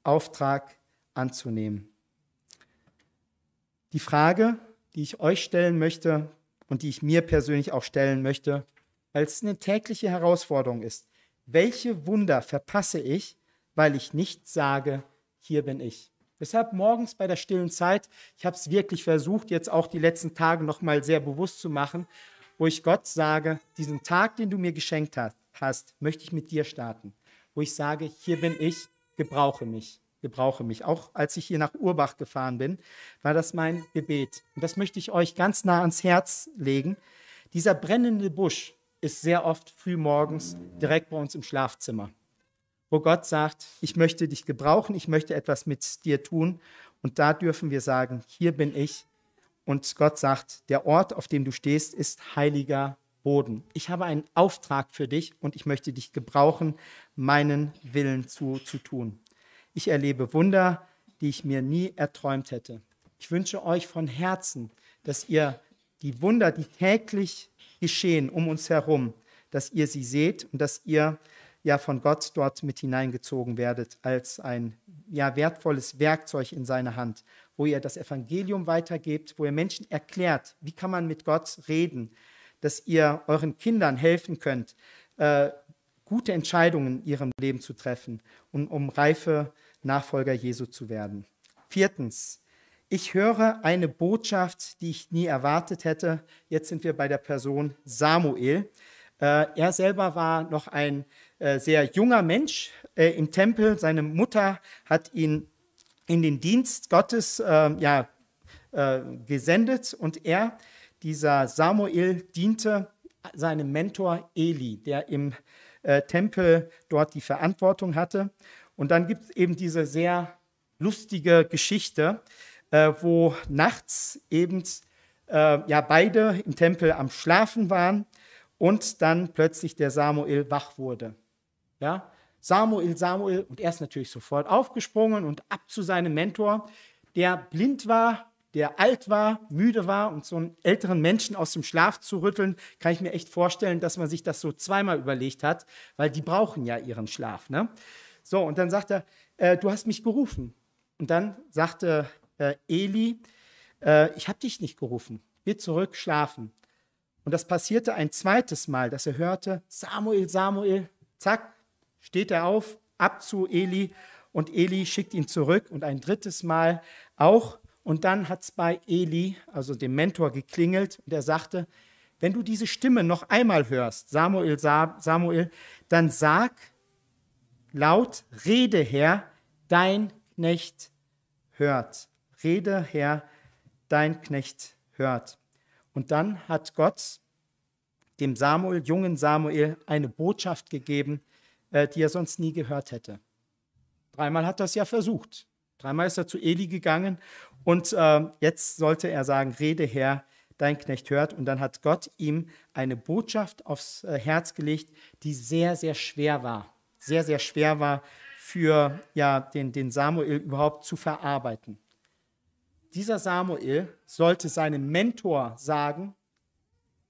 Auftrag anzunehmen. Die Frage, die ich euch stellen möchte und die ich mir persönlich auch stellen möchte, weil es eine tägliche Herausforderung ist. Welche Wunder verpasse ich, weil ich nicht sage, hier bin ich? Deshalb morgens bei der stillen Zeit, ich habe es wirklich versucht, jetzt auch die letzten Tage nochmal sehr bewusst zu machen, wo ich Gott sage, diesen Tag, den du mir geschenkt hast, möchte ich mit dir starten. Wo ich sage, hier bin ich, gebrauche mich gebrauche mich. Auch als ich hier nach Urbach gefahren bin, war das mein Gebet. Und das möchte ich euch ganz nah ans Herz legen. Dieser brennende Busch ist sehr oft früh morgens direkt bei uns im Schlafzimmer, wo Gott sagt, ich möchte dich gebrauchen, ich möchte etwas mit dir tun. Und da dürfen wir sagen, hier bin ich. Und Gott sagt, der Ort, auf dem du stehst, ist heiliger Boden. Ich habe einen Auftrag für dich und ich möchte dich gebrauchen, meinen Willen zu, zu tun. Ich erlebe Wunder, die ich mir nie erträumt hätte. Ich wünsche euch von Herzen, dass ihr die Wunder, die täglich geschehen um uns herum, dass ihr sie seht und dass ihr ja von Gott dort mit hineingezogen werdet als ein ja wertvolles Werkzeug in seine Hand, wo ihr das Evangelium weitergebt, wo ihr Menschen erklärt, wie kann man mit Gott reden, dass ihr euren Kindern helfen könnt, äh, gute Entscheidungen in ihrem Leben zu treffen und um reife Nachfolger Jesu zu werden. Viertens, ich höre eine Botschaft, die ich nie erwartet hätte. Jetzt sind wir bei der Person Samuel. Äh, er selber war noch ein äh, sehr junger Mensch äh, im Tempel. Seine Mutter hat ihn in den Dienst Gottes ja, gesendet und er, dieser Samuel, diente seinem Mentor Eli, der im Tempel dort die Verantwortung hatte. Und dann gibt es eben diese sehr lustige Geschichte, äh, wo nachts eben äh, ja beide im Tempel am Schlafen waren und dann plötzlich der Samuel wach wurde. Ja, Samuel, Samuel, und er ist natürlich sofort aufgesprungen und ab zu seinem Mentor, der blind war, der alt war, müde war und so einen älteren Menschen aus dem Schlaf zu rütteln, kann ich mir echt vorstellen, dass man sich das so zweimal überlegt hat, weil die brauchen ja ihren Schlaf. Ne? So, und dann sagt er, äh, du hast mich gerufen. Und dann sagte äh, Eli, äh, ich habe dich nicht gerufen, geh zurück, schlafen. Und das passierte ein zweites Mal, dass er hörte, Samuel, Samuel, zack, steht er auf, ab zu Eli und Eli schickt ihn zurück und ein drittes Mal auch. Und dann hat es bei Eli, also dem Mentor, geklingelt und er sagte, wenn du diese Stimme noch einmal hörst, Samuel, Samuel, dann sag, laut, Rede Herr, dein Knecht hört. Rede Herr, dein Knecht hört. Und dann hat Gott dem Samuel, jungen Samuel, eine Botschaft gegeben, äh, die er sonst nie gehört hätte. Dreimal hat er es ja versucht. Dreimal ist er zu Eli gegangen und äh, jetzt sollte er sagen, Rede Herr, dein Knecht hört. Und dann hat Gott ihm eine Botschaft aufs äh, Herz gelegt, die sehr, sehr schwer war sehr, sehr schwer war für ja, den, den Samuel überhaupt zu verarbeiten. Dieser Samuel sollte seinem Mentor sagen,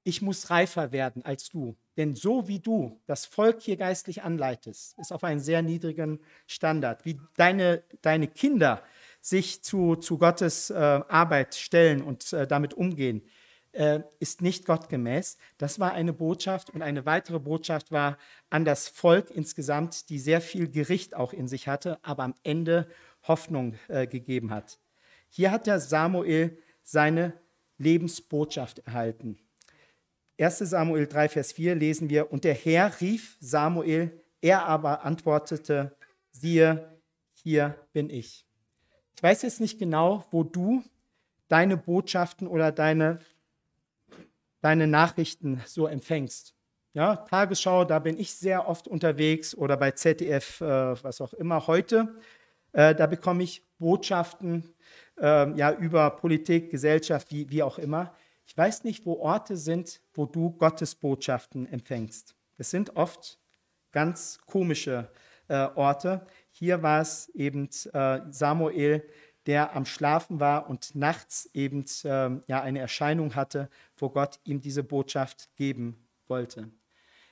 ich muss reifer werden als du. Denn so wie du das Volk hier geistlich anleitest, ist auf einen sehr niedrigen Standard. Wie deine, deine Kinder sich zu, zu Gottes äh, Arbeit stellen und äh, damit umgehen, äh, ist nicht gottgemäß. Das war eine Botschaft und eine weitere Botschaft war an das Volk insgesamt, die sehr viel Gericht auch in sich hatte, aber am Ende Hoffnung äh, gegeben hat. Hier hat der Samuel seine Lebensbotschaft erhalten. 1 Samuel 3, Vers 4 lesen wir, und der Herr rief Samuel, er aber antwortete, siehe, hier bin ich. Ich weiß jetzt nicht genau, wo du deine Botschaften oder deine, deine Nachrichten so empfängst. Ja, Tagesschau, da bin ich sehr oft unterwegs oder bei ZDF, äh, was auch immer heute. Äh, da bekomme ich Botschaften äh, ja, über Politik, Gesellschaft, wie, wie auch immer. Ich weiß nicht, wo Orte sind, wo du Gottes Botschaften empfängst. Es sind oft ganz komische äh, Orte. Hier war es eben äh, Samuel, der am Schlafen war und nachts eben äh, ja, eine Erscheinung hatte, wo Gott ihm diese Botschaft geben wollte.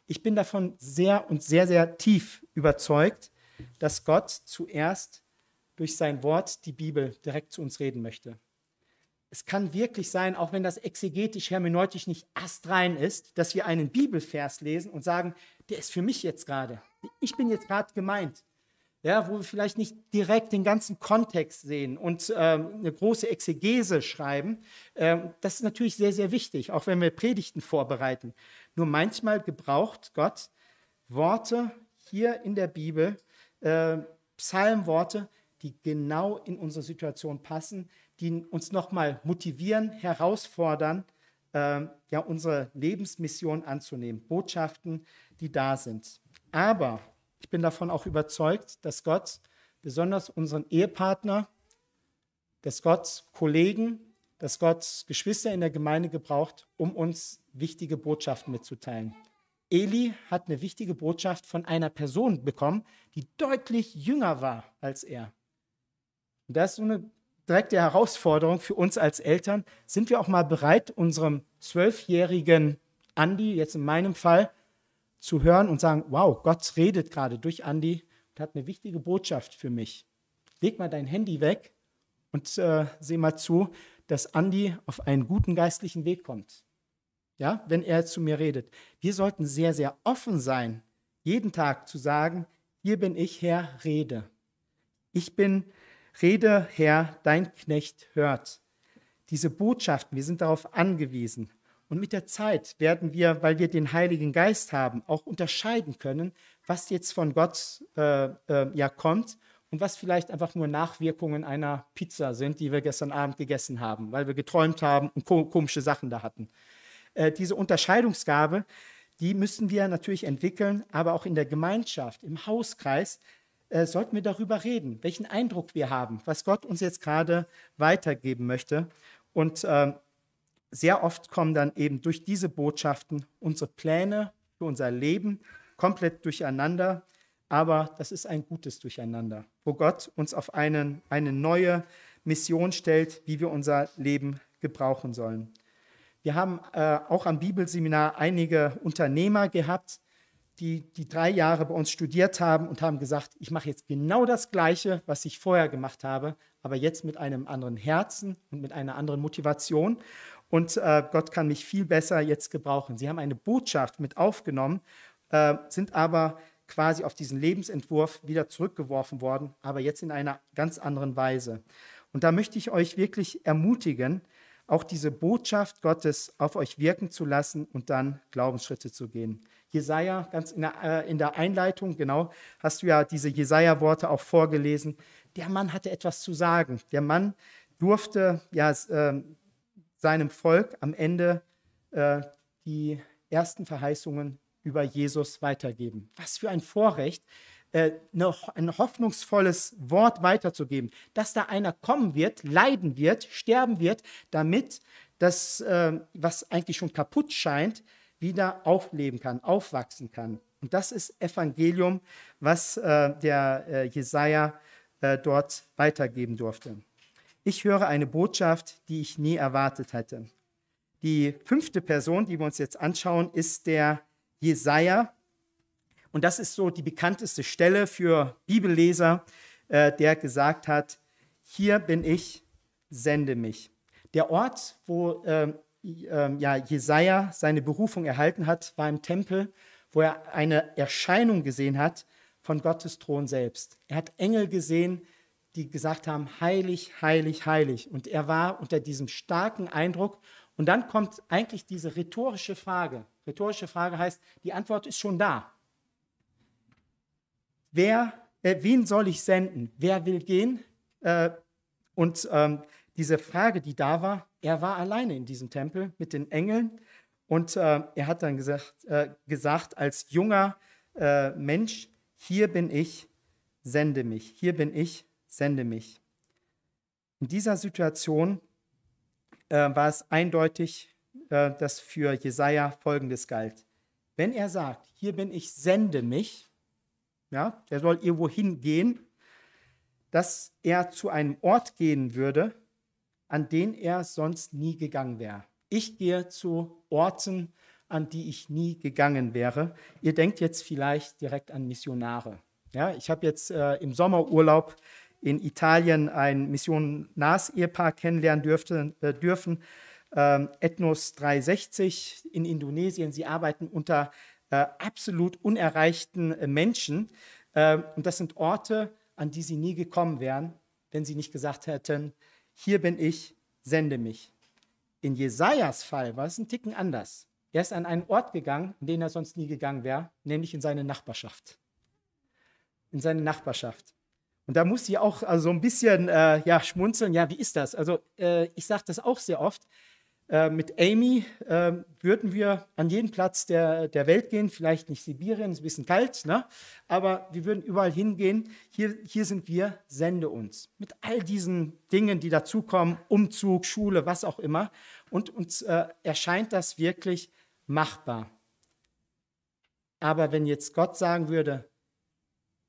Ich bin davon sehr und sehr, sehr tief überzeugt, dass Gott zuerst durch sein Wort, die Bibel, direkt zu uns reden möchte. Es kann wirklich sein, auch wenn das exegetisch, hermeneutisch nicht astrein ist, dass wir einen Bibelvers lesen und sagen, der ist für mich jetzt gerade. Ich bin jetzt gerade gemeint. Ja, wo wir vielleicht nicht direkt den ganzen Kontext sehen und ähm, eine große Exegese schreiben. Ähm, das ist natürlich sehr, sehr wichtig, auch wenn wir Predigten vorbereiten. Nur manchmal gebraucht Gott Worte hier in der Bibel, äh, Psalmworte, die genau in unsere Situation passen, die uns nochmal motivieren, herausfordern, äh, ja, unsere Lebensmission anzunehmen. Botschaften, die da sind. Aber ich bin davon auch überzeugt, dass Gott besonders unseren Ehepartner, dass Gott Kollegen, dass Gott Geschwister in der Gemeinde gebraucht, um uns wichtige Botschaften mitzuteilen. Eli hat eine wichtige Botschaft von einer Person bekommen, die deutlich jünger war als er. Und das ist so eine direkte Herausforderung für uns als Eltern. Sind wir auch mal bereit, unserem zwölfjährigen Andi, jetzt in meinem Fall, zu hören und sagen, wow, Gott redet gerade durch Andi und hat eine wichtige Botschaft für mich. Leg mal dein Handy weg und äh, seh mal zu, dass Andi auf einen guten geistlichen Weg kommt. Ja, wenn er zu mir redet. Wir sollten sehr, sehr offen sein, jeden Tag zu sagen, hier bin ich, Herr, rede. Ich bin, rede, Herr, dein Knecht hört. Diese Botschaften, wir sind darauf angewiesen. Und mit der Zeit werden wir, weil wir den Heiligen Geist haben, auch unterscheiden können, was jetzt von Gott äh, äh, ja kommt und was vielleicht einfach nur Nachwirkungen einer Pizza sind, die wir gestern Abend gegessen haben, weil wir geträumt haben und ko komische Sachen da hatten. Äh, diese Unterscheidungsgabe, die müssen wir natürlich entwickeln, aber auch in der Gemeinschaft, im Hauskreis äh, sollten wir darüber reden, welchen Eindruck wir haben, was Gott uns jetzt gerade weitergeben möchte. Und ähm, sehr oft kommen dann eben durch diese Botschaften unsere Pläne für unser Leben komplett durcheinander. Aber das ist ein gutes Durcheinander, wo Gott uns auf einen, eine neue Mission stellt, wie wir unser Leben gebrauchen sollen. Wir haben äh, auch am Bibelseminar einige Unternehmer gehabt, die die drei Jahre bei uns studiert haben und haben gesagt, ich mache jetzt genau das Gleiche, was ich vorher gemacht habe, aber jetzt mit einem anderen Herzen und mit einer anderen Motivation und äh, Gott kann mich viel besser jetzt gebrauchen. Sie haben eine Botschaft mit aufgenommen, äh, sind aber quasi auf diesen Lebensentwurf wieder zurückgeworfen worden, aber jetzt in einer ganz anderen Weise. Und da möchte ich euch wirklich ermutigen, auch diese Botschaft Gottes auf euch wirken zu lassen und dann Glaubensschritte zu gehen. Jesaja, ganz in der, äh, in der Einleitung, genau, hast du ja diese Jesaja-Worte auch vorgelesen. Der Mann hatte etwas zu sagen. Der Mann durfte ja äh, seinem Volk am Ende äh, die ersten Verheißungen über Jesus weitergeben. Was für ein Vorrecht, äh, ein hoffnungsvolles Wort weiterzugeben, dass da einer kommen wird, leiden wird, sterben wird, damit das, äh, was eigentlich schon kaputt scheint, wieder aufleben kann, aufwachsen kann. Und das ist Evangelium, was äh, der äh, Jesaja äh, dort weitergeben durfte. Ich höre eine Botschaft, die ich nie erwartet hätte. Die fünfte Person, die wir uns jetzt anschauen, ist der Jesaja. Und das ist so die bekannteste Stelle für Bibelleser, äh, der gesagt hat: Hier bin ich, sende mich. Der Ort, wo äh, ja, Jesaja seine Berufung erhalten hat, war im Tempel, wo er eine Erscheinung gesehen hat von Gottes Thron selbst. Er hat Engel gesehen, die gesagt haben, heilig, heilig, heilig. Und er war unter diesem starken Eindruck. Und dann kommt eigentlich diese rhetorische Frage. Rhetorische Frage heißt, die Antwort ist schon da. Wer, äh, wen soll ich senden? Wer will gehen? Äh, und ähm, diese Frage, die da war, er war alleine in diesem Tempel mit den Engeln und äh, er hat dann gesagt, äh, gesagt als junger äh, Mensch, hier bin ich, sende mich, hier bin ich, sende mich. In dieser Situation äh, war es eindeutig, dass für Jesaja Folgendes galt. Wenn er sagt, hier bin ich, sende mich, ja, der soll irgendwo hingehen, dass er zu einem Ort gehen würde, an den er sonst nie gegangen wäre. Ich gehe zu Orten, an die ich nie gegangen wäre. Ihr denkt jetzt vielleicht direkt an Missionare. Ja, ich habe jetzt äh, im Sommerurlaub in Italien ein Missionars-Ehepaar kennenlernen dürfte, äh, dürfen. Ähm, Ethnos 360 in Indonesien. Sie arbeiten unter äh, absolut unerreichten äh, Menschen. Ähm, und das sind Orte, an die sie nie gekommen wären, wenn sie nicht gesagt hätten, hier bin ich, sende mich. In Jesajas Fall war es ein Ticken anders. Er ist an einen Ort gegangen, in den er sonst nie gegangen wäre, nämlich in seine Nachbarschaft. In seine Nachbarschaft. Und da muss sie auch also so ein bisschen äh, ja, schmunzeln. Ja, wie ist das? Also, äh, ich sage das auch sehr oft. Äh, mit Amy äh, würden wir an jeden Platz der, der Welt gehen, vielleicht nicht Sibirien, ist ein bisschen kalt, ne? aber wir würden überall hingehen. Hier, hier sind wir, sende uns. Mit all diesen Dingen, die dazukommen, Umzug, Schule, was auch immer. Und uns äh, erscheint das wirklich machbar. Aber wenn jetzt Gott sagen würde,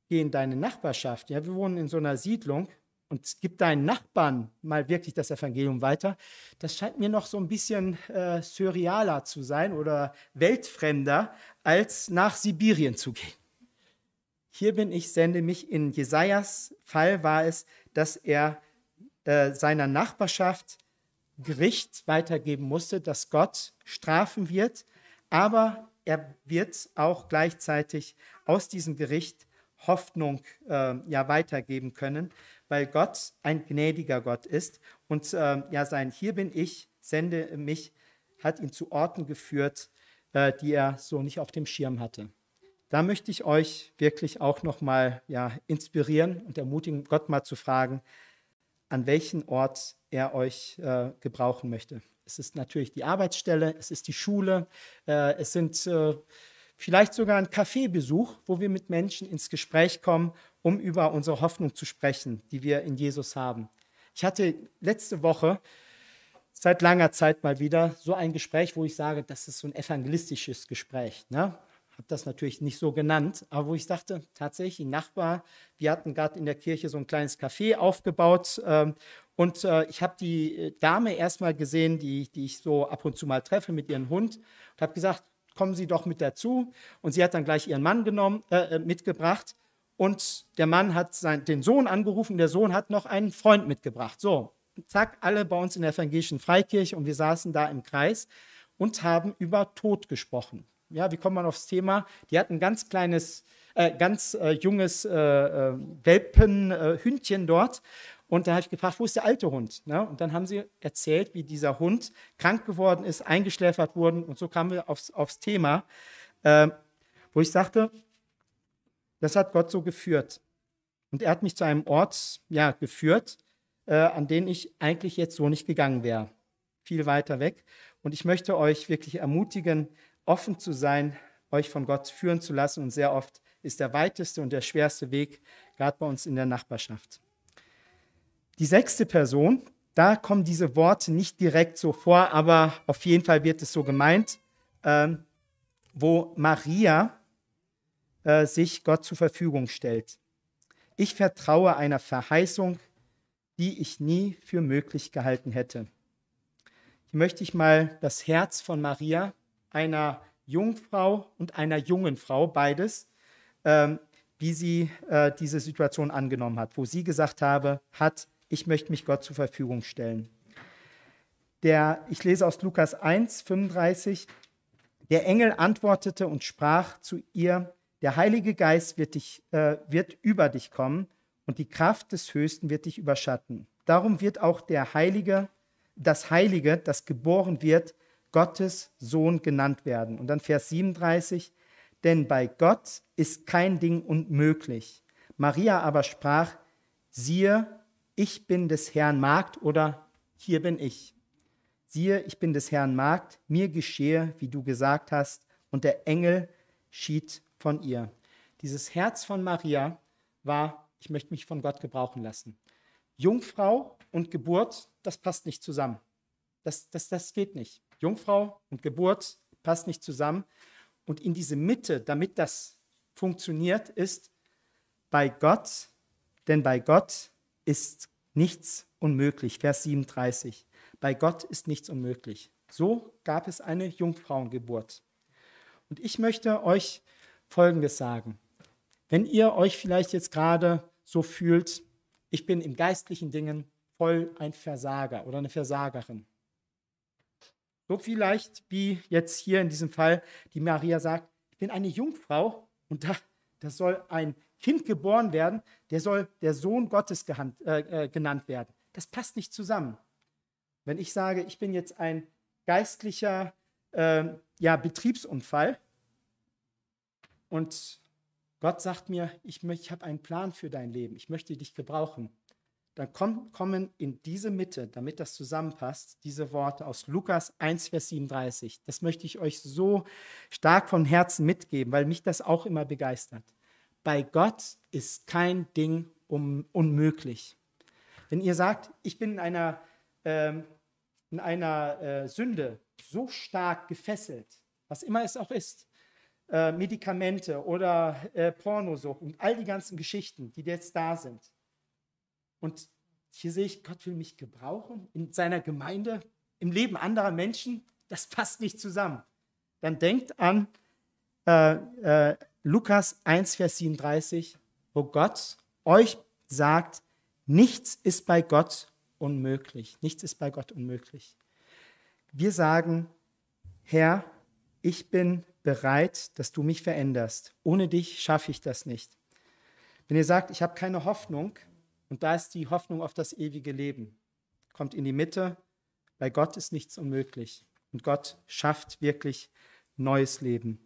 geh in deine Nachbarschaft, ja, wir wohnen in so einer Siedlung, und gib deinen Nachbarn mal wirklich das Evangelium weiter, das scheint mir noch so ein bisschen äh, surrealer zu sein oder weltfremder, als nach Sibirien zu gehen. Hier bin ich, sende mich. In Jesajas Fall war es, dass er äh, seiner Nachbarschaft Gericht weitergeben musste, dass Gott strafen wird, aber er wird auch gleichzeitig aus diesem Gericht Hoffnung äh, ja weitergeben können, weil Gott ein gnädiger Gott ist und äh, ja sein Hier bin ich, sende mich, hat ihn zu Orten geführt, äh, die er so nicht auf dem Schirm hatte. Da möchte ich euch wirklich auch noch mal ja, inspirieren und ermutigen, Gott mal zu fragen, an welchen Ort er euch äh, gebrauchen möchte. Es ist natürlich die Arbeitsstelle, es ist die Schule, äh, es sind äh, vielleicht sogar ein Kaffeebesuch, wo wir mit Menschen ins Gespräch kommen um über unsere Hoffnung zu sprechen, die wir in Jesus haben. Ich hatte letzte Woche seit langer Zeit mal wieder so ein Gespräch, wo ich sage, das ist so ein evangelistisches Gespräch. Ne? Habe das natürlich nicht so genannt, aber wo ich dachte, tatsächlich, ein Nachbar, wir hatten gerade in der Kirche so ein kleines Café aufgebaut ähm, und äh, ich habe die Dame erstmal gesehen, die, die ich so ab und zu mal treffe mit ihrem Hund und habe gesagt, kommen Sie doch mit dazu. Und sie hat dann gleich ihren Mann genommen, äh, äh mitgebracht und der Mann hat sein, den Sohn angerufen, der Sohn hat noch einen Freund mitgebracht. So, zack, alle bei uns in der evangelischen Freikirche und wir saßen da im Kreis und haben über Tod gesprochen. Ja, wie kommt man aufs Thema? Die hatten ein ganz kleines, äh, ganz äh, junges äh, äh Welpenhündchen dort. Und da habe ich gefragt, wo ist der alte Hund? Ne? Und dann haben sie erzählt, wie dieser Hund krank geworden ist, eingeschläfert wurde. Und so kamen wir aufs, aufs Thema, äh, wo ich sagte, das hat Gott so geführt. Und er hat mich zu einem Ort ja, geführt, äh, an den ich eigentlich jetzt so nicht gegangen wäre. Viel weiter weg. Und ich möchte euch wirklich ermutigen, offen zu sein, euch von Gott führen zu lassen. Und sehr oft ist der weiteste und der schwerste Weg gerade bei uns in der Nachbarschaft. Die sechste Person, da kommen diese Worte nicht direkt so vor, aber auf jeden Fall wird es so gemeint, ähm, wo Maria äh, sich Gott zur Verfügung stellt. Ich vertraue einer Verheißung, die ich nie für möglich gehalten hätte. Hier möchte ich mal das Herz von Maria, einer Jungfrau und einer jungen Frau, beides, ähm, wie sie äh, diese Situation angenommen hat, wo sie gesagt habe, hat, ich möchte mich Gott zur Verfügung stellen. Der, ich lese aus Lukas 1, 35. Der Engel antwortete und sprach zu ihr, der Heilige Geist wird, dich, äh, wird über dich kommen und die Kraft des Höchsten wird dich überschatten. Darum wird auch der Heilige, das Heilige, das geboren wird, Gottes Sohn genannt werden. Und dann Vers 37, denn bei Gott ist kein Ding unmöglich. Maria aber sprach, siehe, ich bin des Herrn Magd oder hier bin ich. Siehe, ich bin des Herrn Magd, mir geschehe, wie du gesagt hast, und der Engel schied von ihr. Dieses Herz von Maria war, ich möchte mich von Gott gebrauchen lassen. Jungfrau und Geburt, das passt nicht zusammen. Das, das, das geht nicht. Jungfrau und Geburt passt nicht zusammen. Und in diese Mitte, damit das funktioniert, ist bei Gott, denn bei Gott ist nichts unmöglich. Vers 37. Bei Gott ist nichts unmöglich. So gab es eine Jungfrauengeburt. Und ich möchte euch Folgendes sagen. Wenn ihr euch vielleicht jetzt gerade so fühlt, ich bin in geistlichen Dingen voll ein Versager oder eine Versagerin. So vielleicht wie jetzt hier in diesem Fall, die Maria sagt, ich bin eine Jungfrau und da, da soll ein Kind geboren werden, der soll der Sohn Gottes gehand, äh, äh, genannt werden. Das passt nicht zusammen. Wenn ich sage, ich bin jetzt ein geistlicher äh, ja, Betriebsunfall und Gott sagt mir, ich, ich habe einen Plan für dein Leben, ich möchte dich gebrauchen, dann komm, kommen in diese Mitte, damit das zusammenpasst, diese Worte aus Lukas 1, Vers 37. Das möchte ich euch so stark von Herzen mitgeben, weil mich das auch immer begeistert. Bei Gott ist kein Ding um, unmöglich. Wenn ihr sagt, ich bin in einer, ähm, in einer äh, Sünde so stark gefesselt, was immer es auch ist, äh, Medikamente oder äh, Pornosucht und all die ganzen Geschichten, die jetzt da sind. Und hier sehe ich, Gott will mich gebrauchen in seiner Gemeinde, im Leben anderer Menschen. Das passt nicht zusammen. Dann denkt an äh, äh Lukas 1, Vers 37, wo Gott euch sagt, nichts ist bei Gott unmöglich. Nichts ist bei Gott unmöglich. Wir sagen, Herr, ich bin bereit, dass du mich veränderst. Ohne dich schaffe ich das nicht. Wenn ihr sagt, ich habe keine Hoffnung, und da ist die Hoffnung auf das ewige Leben, kommt in die Mitte, bei Gott ist nichts unmöglich. Und Gott schafft wirklich neues Leben.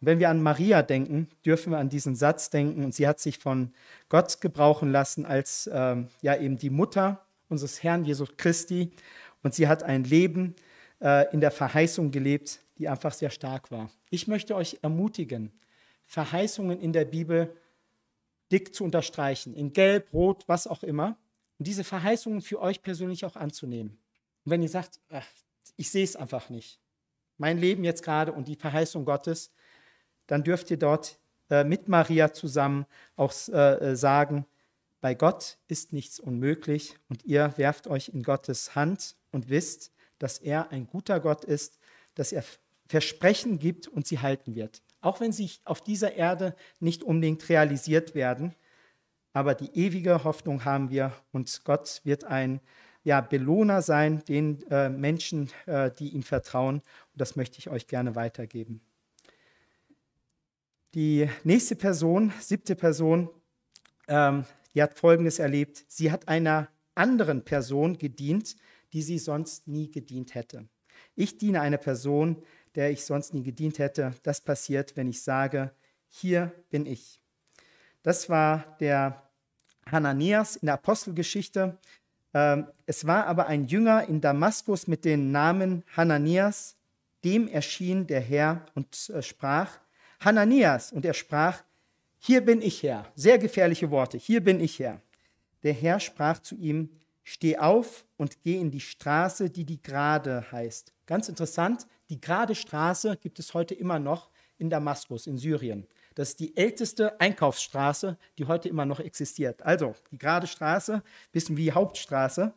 Und wenn wir an Maria denken, dürfen wir an diesen Satz denken. Und sie hat sich von Gott gebrauchen lassen als ähm, ja eben die Mutter unseres Herrn Jesus Christi. Und sie hat ein Leben äh, in der Verheißung gelebt, die einfach sehr stark war. Ich möchte euch ermutigen, Verheißungen in der Bibel dick zu unterstreichen, in Gelb, Rot, was auch immer. Und diese Verheißungen für euch persönlich auch anzunehmen. Und wenn ihr sagt, ach, ich sehe es einfach nicht, mein Leben jetzt gerade und die Verheißung Gottes, dann dürft ihr dort äh, mit Maria zusammen auch äh, äh, sagen, bei Gott ist nichts unmöglich und ihr werft euch in Gottes Hand und wisst, dass er ein guter Gott ist, dass er Versprechen gibt und sie halten wird. Auch wenn sie auf dieser Erde nicht unbedingt realisiert werden, aber die ewige Hoffnung haben wir und Gott wird ein ja, Belohner sein den äh, Menschen, äh, die ihm vertrauen. Und das möchte ich euch gerne weitergeben. Die nächste Person, siebte Person, ähm, die hat Folgendes erlebt. Sie hat einer anderen Person gedient, die sie sonst nie gedient hätte. Ich diene einer Person, der ich sonst nie gedient hätte. Das passiert, wenn ich sage, hier bin ich. Das war der Hananias in der Apostelgeschichte. Ähm, es war aber ein Jünger in Damaskus mit dem Namen Hananias, dem erschien der Herr und äh, sprach, Hananias. Und er sprach, hier bin ich Herr. Sehr gefährliche Worte. Hier bin ich Herr. Der Herr sprach zu ihm, steh auf und geh in die Straße, die die Gerade heißt. Ganz interessant, die Gerade Straße gibt es heute immer noch in Damaskus, in Syrien. Das ist die älteste Einkaufsstraße, die heute immer noch existiert. Also, die Gerade Straße, bisschen wie Hauptstraße,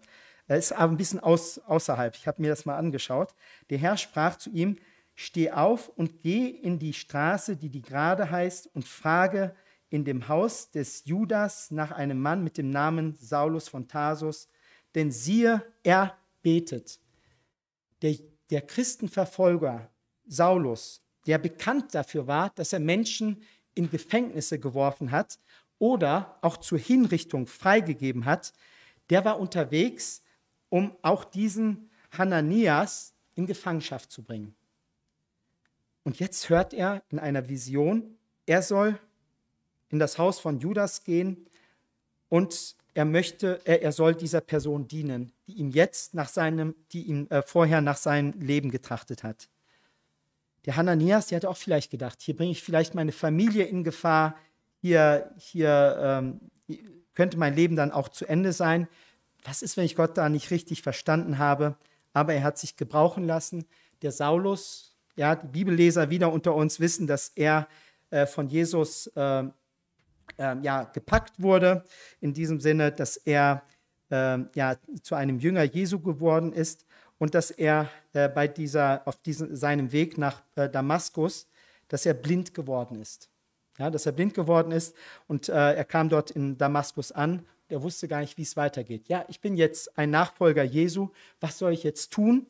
ist aber ein bisschen aus, außerhalb. Ich habe mir das mal angeschaut. Der Herr sprach zu ihm, Steh auf und geh in die Straße, die die gerade heißt, und frage in dem Haus des Judas nach einem Mann mit dem Namen Saulus von Tarsus, denn siehe, er betet. Der, der Christenverfolger Saulus, der bekannt dafür war, dass er Menschen in Gefängnisse geworfen hat oder auch zur Hinrichtung freigegeben hat, der war unterwegs, um auch diesen Hananias in Gefangenschaft zu bringen. Und jetzt hört er in einer Vision, er soll in das Haus von Judas gehen und er möchte, er, er soll dieser Person dienen, die ihm jetzt nach seinem, die ihm äh, vorher nach seinem Leben getrachtet hat. Der Hananias, der hat auch vielleicht gedacht, hier bringe ich vielleicht meine Familie in Gefahr, hier, hier ähm, könnte mein Leben dann auch zu Ende sein. Was ist, wenn ich Gott da nicht richtig verstanden habe? Aber er hat sich gebrauchen lassen. Der Saulus, ja, die Bibelleser wieder unter uns wissen, dass er äh, von Jesus äh, äh, ja, gepackt wurde, in diesem Sinne, dass er ähm, ja, zu einem Jünger Jesu geworden ist und dass er äh, bei dieser, auf diesem, seinem Weg nach äh, Damaskus, dass er blind geworden ist. Ja, dass er blind geworden ist und äh, er kam dort in Damaskus an. Er wusste gar nicht, wie es weitergeht. Ja, ich bin jetzt ein Nachfolger Jesu. Was soll ich jetzt tun?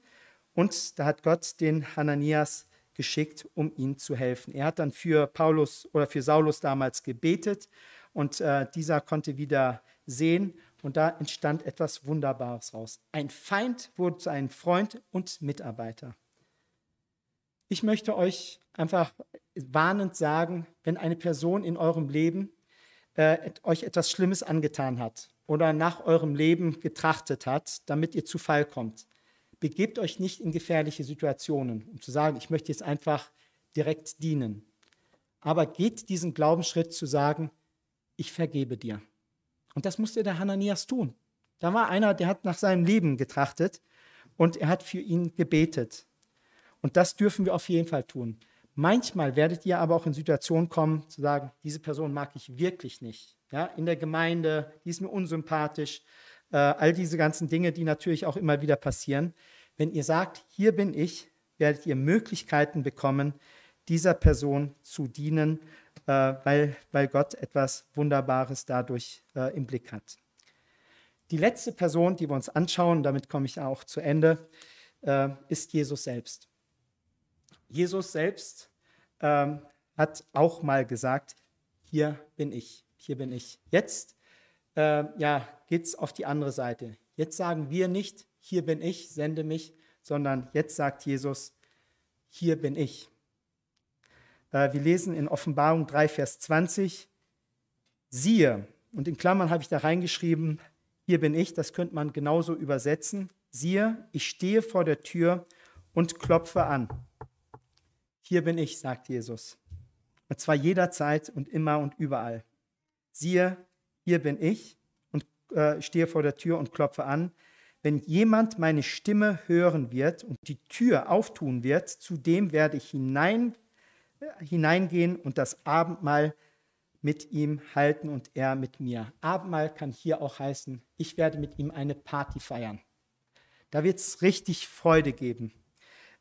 Und da hat Gott den Hananias geschickt, um ihm zu helfen. Er hat dann für Paulus oder für Saulus damals gebetet und äh, dieser konnte wieder sehen und da entstand etwas Wunderbares raus. Ein Feind wurde zu einem Freund und Mitarbeiter. Ich möchte euch einfach warnend sagen, wenn eine Person in eurem Leben äh, euch etwas Schlimmes angetan hat oder nach eurem Leben getrachtet hat, damit ihr zu Fall kommt, begebt euch nicht in gefährliche Situationen, um zu sagen, ich möchte jetzt einfach direkt dienen. Aber geht diesen Glaubensschritt zu sagen, ich vergebe dir. Und das musste der Hananias tun. Da war einer, der hat nach seinem Leben getrachtet und er hat für ihn gebetet. Und das dürfen wir auf jeden Fall tun. Manchmal werdet ihr aber auch in Situationen kommen, zu sagen, diese Person mag ich wirklich nicht. Ja, in der Gemeinde, die ist mir unsympathisch. Äh, all diese ganzen Dinge, die natürlich auch immer wieder passieren. Wenn ihr sagt, hier bin ich, werdet ihr Möglichkeiten bekommen, dieser Person zu dienen weil, weil Gott etwas Wunderbares dadurch äh, im Blick hat. Die letzte Person, die wir uns anschauen, damit komme ich auch zu Ende, äh, ist Jesus selbst. Jesus selbst ähm, hat auch mal gesagt, hier bin ich, hier bin ich. Jetzt äh, ja, geht es auf die andere Seite. Jetzt sagen wir nicht, hier bin ich, sende mich, sondern jetzt sagt Jesus, hier bin ich. Äh, wir lesen in Offenbarung 3, Vers 20, siehe, und in Klammern habe ich da reingeschrieben, hier bin ich, das könnte man genauso übersetzen, siehe, ich stehe vor der Tür und klopfe an. Hier bin ich, sagt Jesus. Und zwar jederzeit und immer und überall. Siehe, hier bin ich und äh, stehe vor der Tür und klopfe an. Wenn jemand meine Stimme hören wird und die Tür auftun wird, zu dem werde ich hinein hineingehen und das Abendmahl mit ihm halten und er mit mir. Abendmahl kann hier auch heißen, ich werde mit ihm eine Party feiern. Da wird es richtig Freude geben.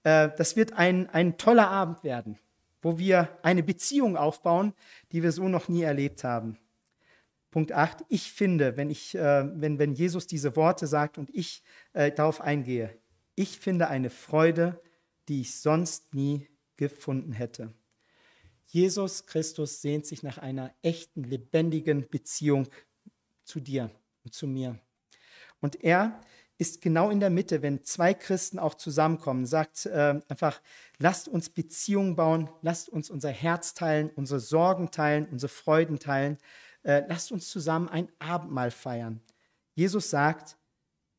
Äh, das wird ein, ein toller Abend werden, wo wir eine Beziehung aufbauen, die wir so noch nie erlebt haben. Punkt 8, ich finde, wenn, ich, äh, wenn, wenn Jesus diese Worte sagt und ich äh, darauf eingehe, ich finde eine Freude, die ich sonst nie gefunden hätte. Jesus Christus sehnt sich nach einer echten, lebendigen Beziehung zu dir und zu mir. Und er ist genau in der Mitte, wenn zwei Christen auch zusammenkommen, sagt äh, einfach, lasst uns Beziehungen bauen, lasst uns unser Herz teilen, unsere Sorgen teilen, unsere Freuden teilen, äh, lasst uns zusammen ein Abendmahl feiern. Jesus sagt,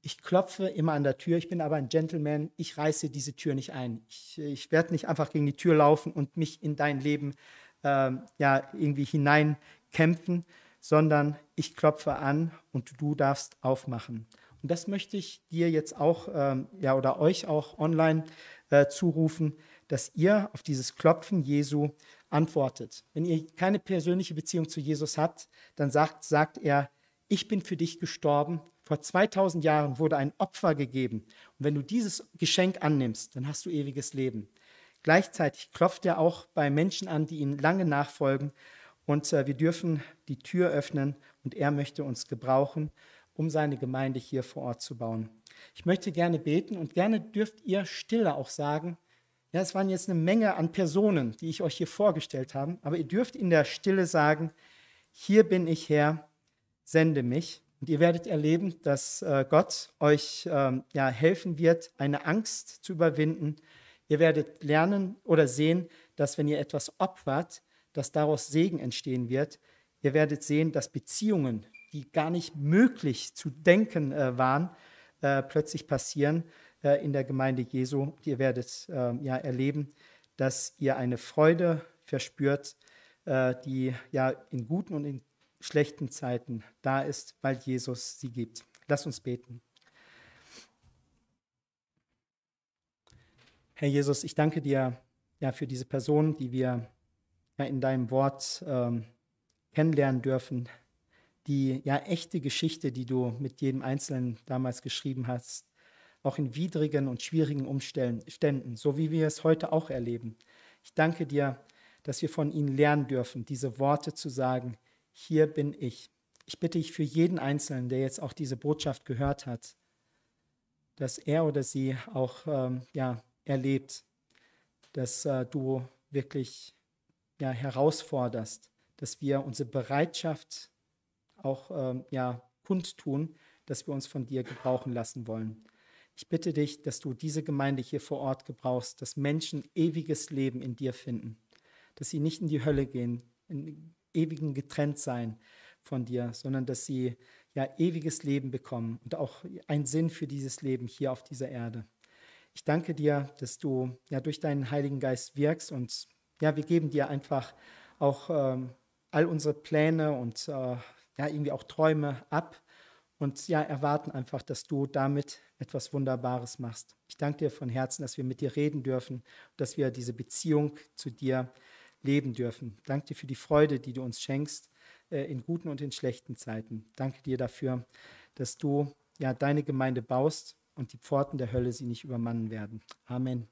ich klopfe immer an der Tür, ich bin aber ein Gentleman, ich reiße diese Tür nicht ein. Ich, ich werde nicht einfach gegen die Tür laufen und mich in dein Leben äh, ja, irgendwie hineinkämpfen, sondern ich klopfe an und du darfst aufmachen. Und das möchte ich dir jetzt auch, ähm, ja, oder euch auch online äh, zurufen, dass ihr auf dieses Klopfen Jesu antwortet. Wenn ihr keine persönliche Beziehung zu Jesus habt, dann sagt, sagt er, ich bin für dich gestorben vor 2000 Jahren wurde ein Opfer gegeben. Und wenn du dieses Geschenk annimmst, dann hast du ewiges Leben. Gleichzeitig klopft er auch bei Menschen an, die ihm lange nachfolgen. Und äh, wir dürfen die Tür öffnen und er möchte uns gebrauchen, um seine Gemeinde hier vor Ort zu bauen. Ich möchte gerne beten und gerne dürft ihr stille auch sagen, ja, es waren jetzt eine Menge an Personen, die ich euch hier vorgestellt habe, aber ihr dürft in der Stille sagen, hier bin ich Herr, sende mich. Und ihr werdet erleben, dass äh, Gott euch ähm, ja, helfen wird, eine Angst zu überwinden. Ihr werdet lernen oder sehen, dass wenn ihr etwas opfert, dass daraus Segen entstehen wird. Ihr werdet sehen, dass Beziehungen, die gar nicht möglich zu denken äh, waren, äh, plötzlich passieren äh, in der Gemeinde Jesu. Ihr werdet äh, ja erleben, dass ihr eine Freude verspürt, äh, die ja in guten und in schlechten Zeiten da ist, weil Jesus sie gibt. Lass uns beten. Herr Jesus, ich danke dir ja für diese Person, die wir ja in deinem Wort ähm, kennenlernen dürfen, die ja echte Geschichte, die du mit jedem Einzelnen damals geschrieben hast, auch in widrigen und schwierigen Umständen, so wie wir es heute auch erleben. Ich danke dir, dass wir von ihnen lernen dürfen, diese Worte zu sagen, hier bin ich. Ich bitte dich für jeden Einzelnen, der jetzt auch diese Botschaft gehört hat, dass er oder sie auch ähm, ja, erlebt, dass äh, du wirklich ja, herausforderst, dass wir unsere Bereitschaft auch ähm, ja, kundtun, dass wir uns von dir gebrauchen lassen wollen. Ich bitte dich, dass du diese Gemeinde hier vor Ort gebrauchst, dass Menschen ewiges Leben in dir finden, dass sie nicht in die Hölle gehen, in ewigen getrennt sein von dir, sondern dass sie ja ewiges Leben bekommen und auch einen Sinn für dieses Leben hier auf dieser Erde. Ich danke dir, dass du ja durch deinen Heiligen Geist wirkst und ja, wir geben dir einfach auch ähm, all unsere Pläne und äh, ja, irgendwie auch Träume ab und ja, erwarten einfach, dass du damit etwas Wunderbares machst. Ich danke dir von Herzen, dass wir mit dir reden dürfen, dass wir diese Beziehung zu dir leben dürfen. Danke dir für die Freude, die du uns schenkst äh, in guten und in schlechten Zeiten. Danke dir dafür, dass du ja deine Gemeinde baust und die Pforten der Hölle sie nicht übermannen werden. Amen.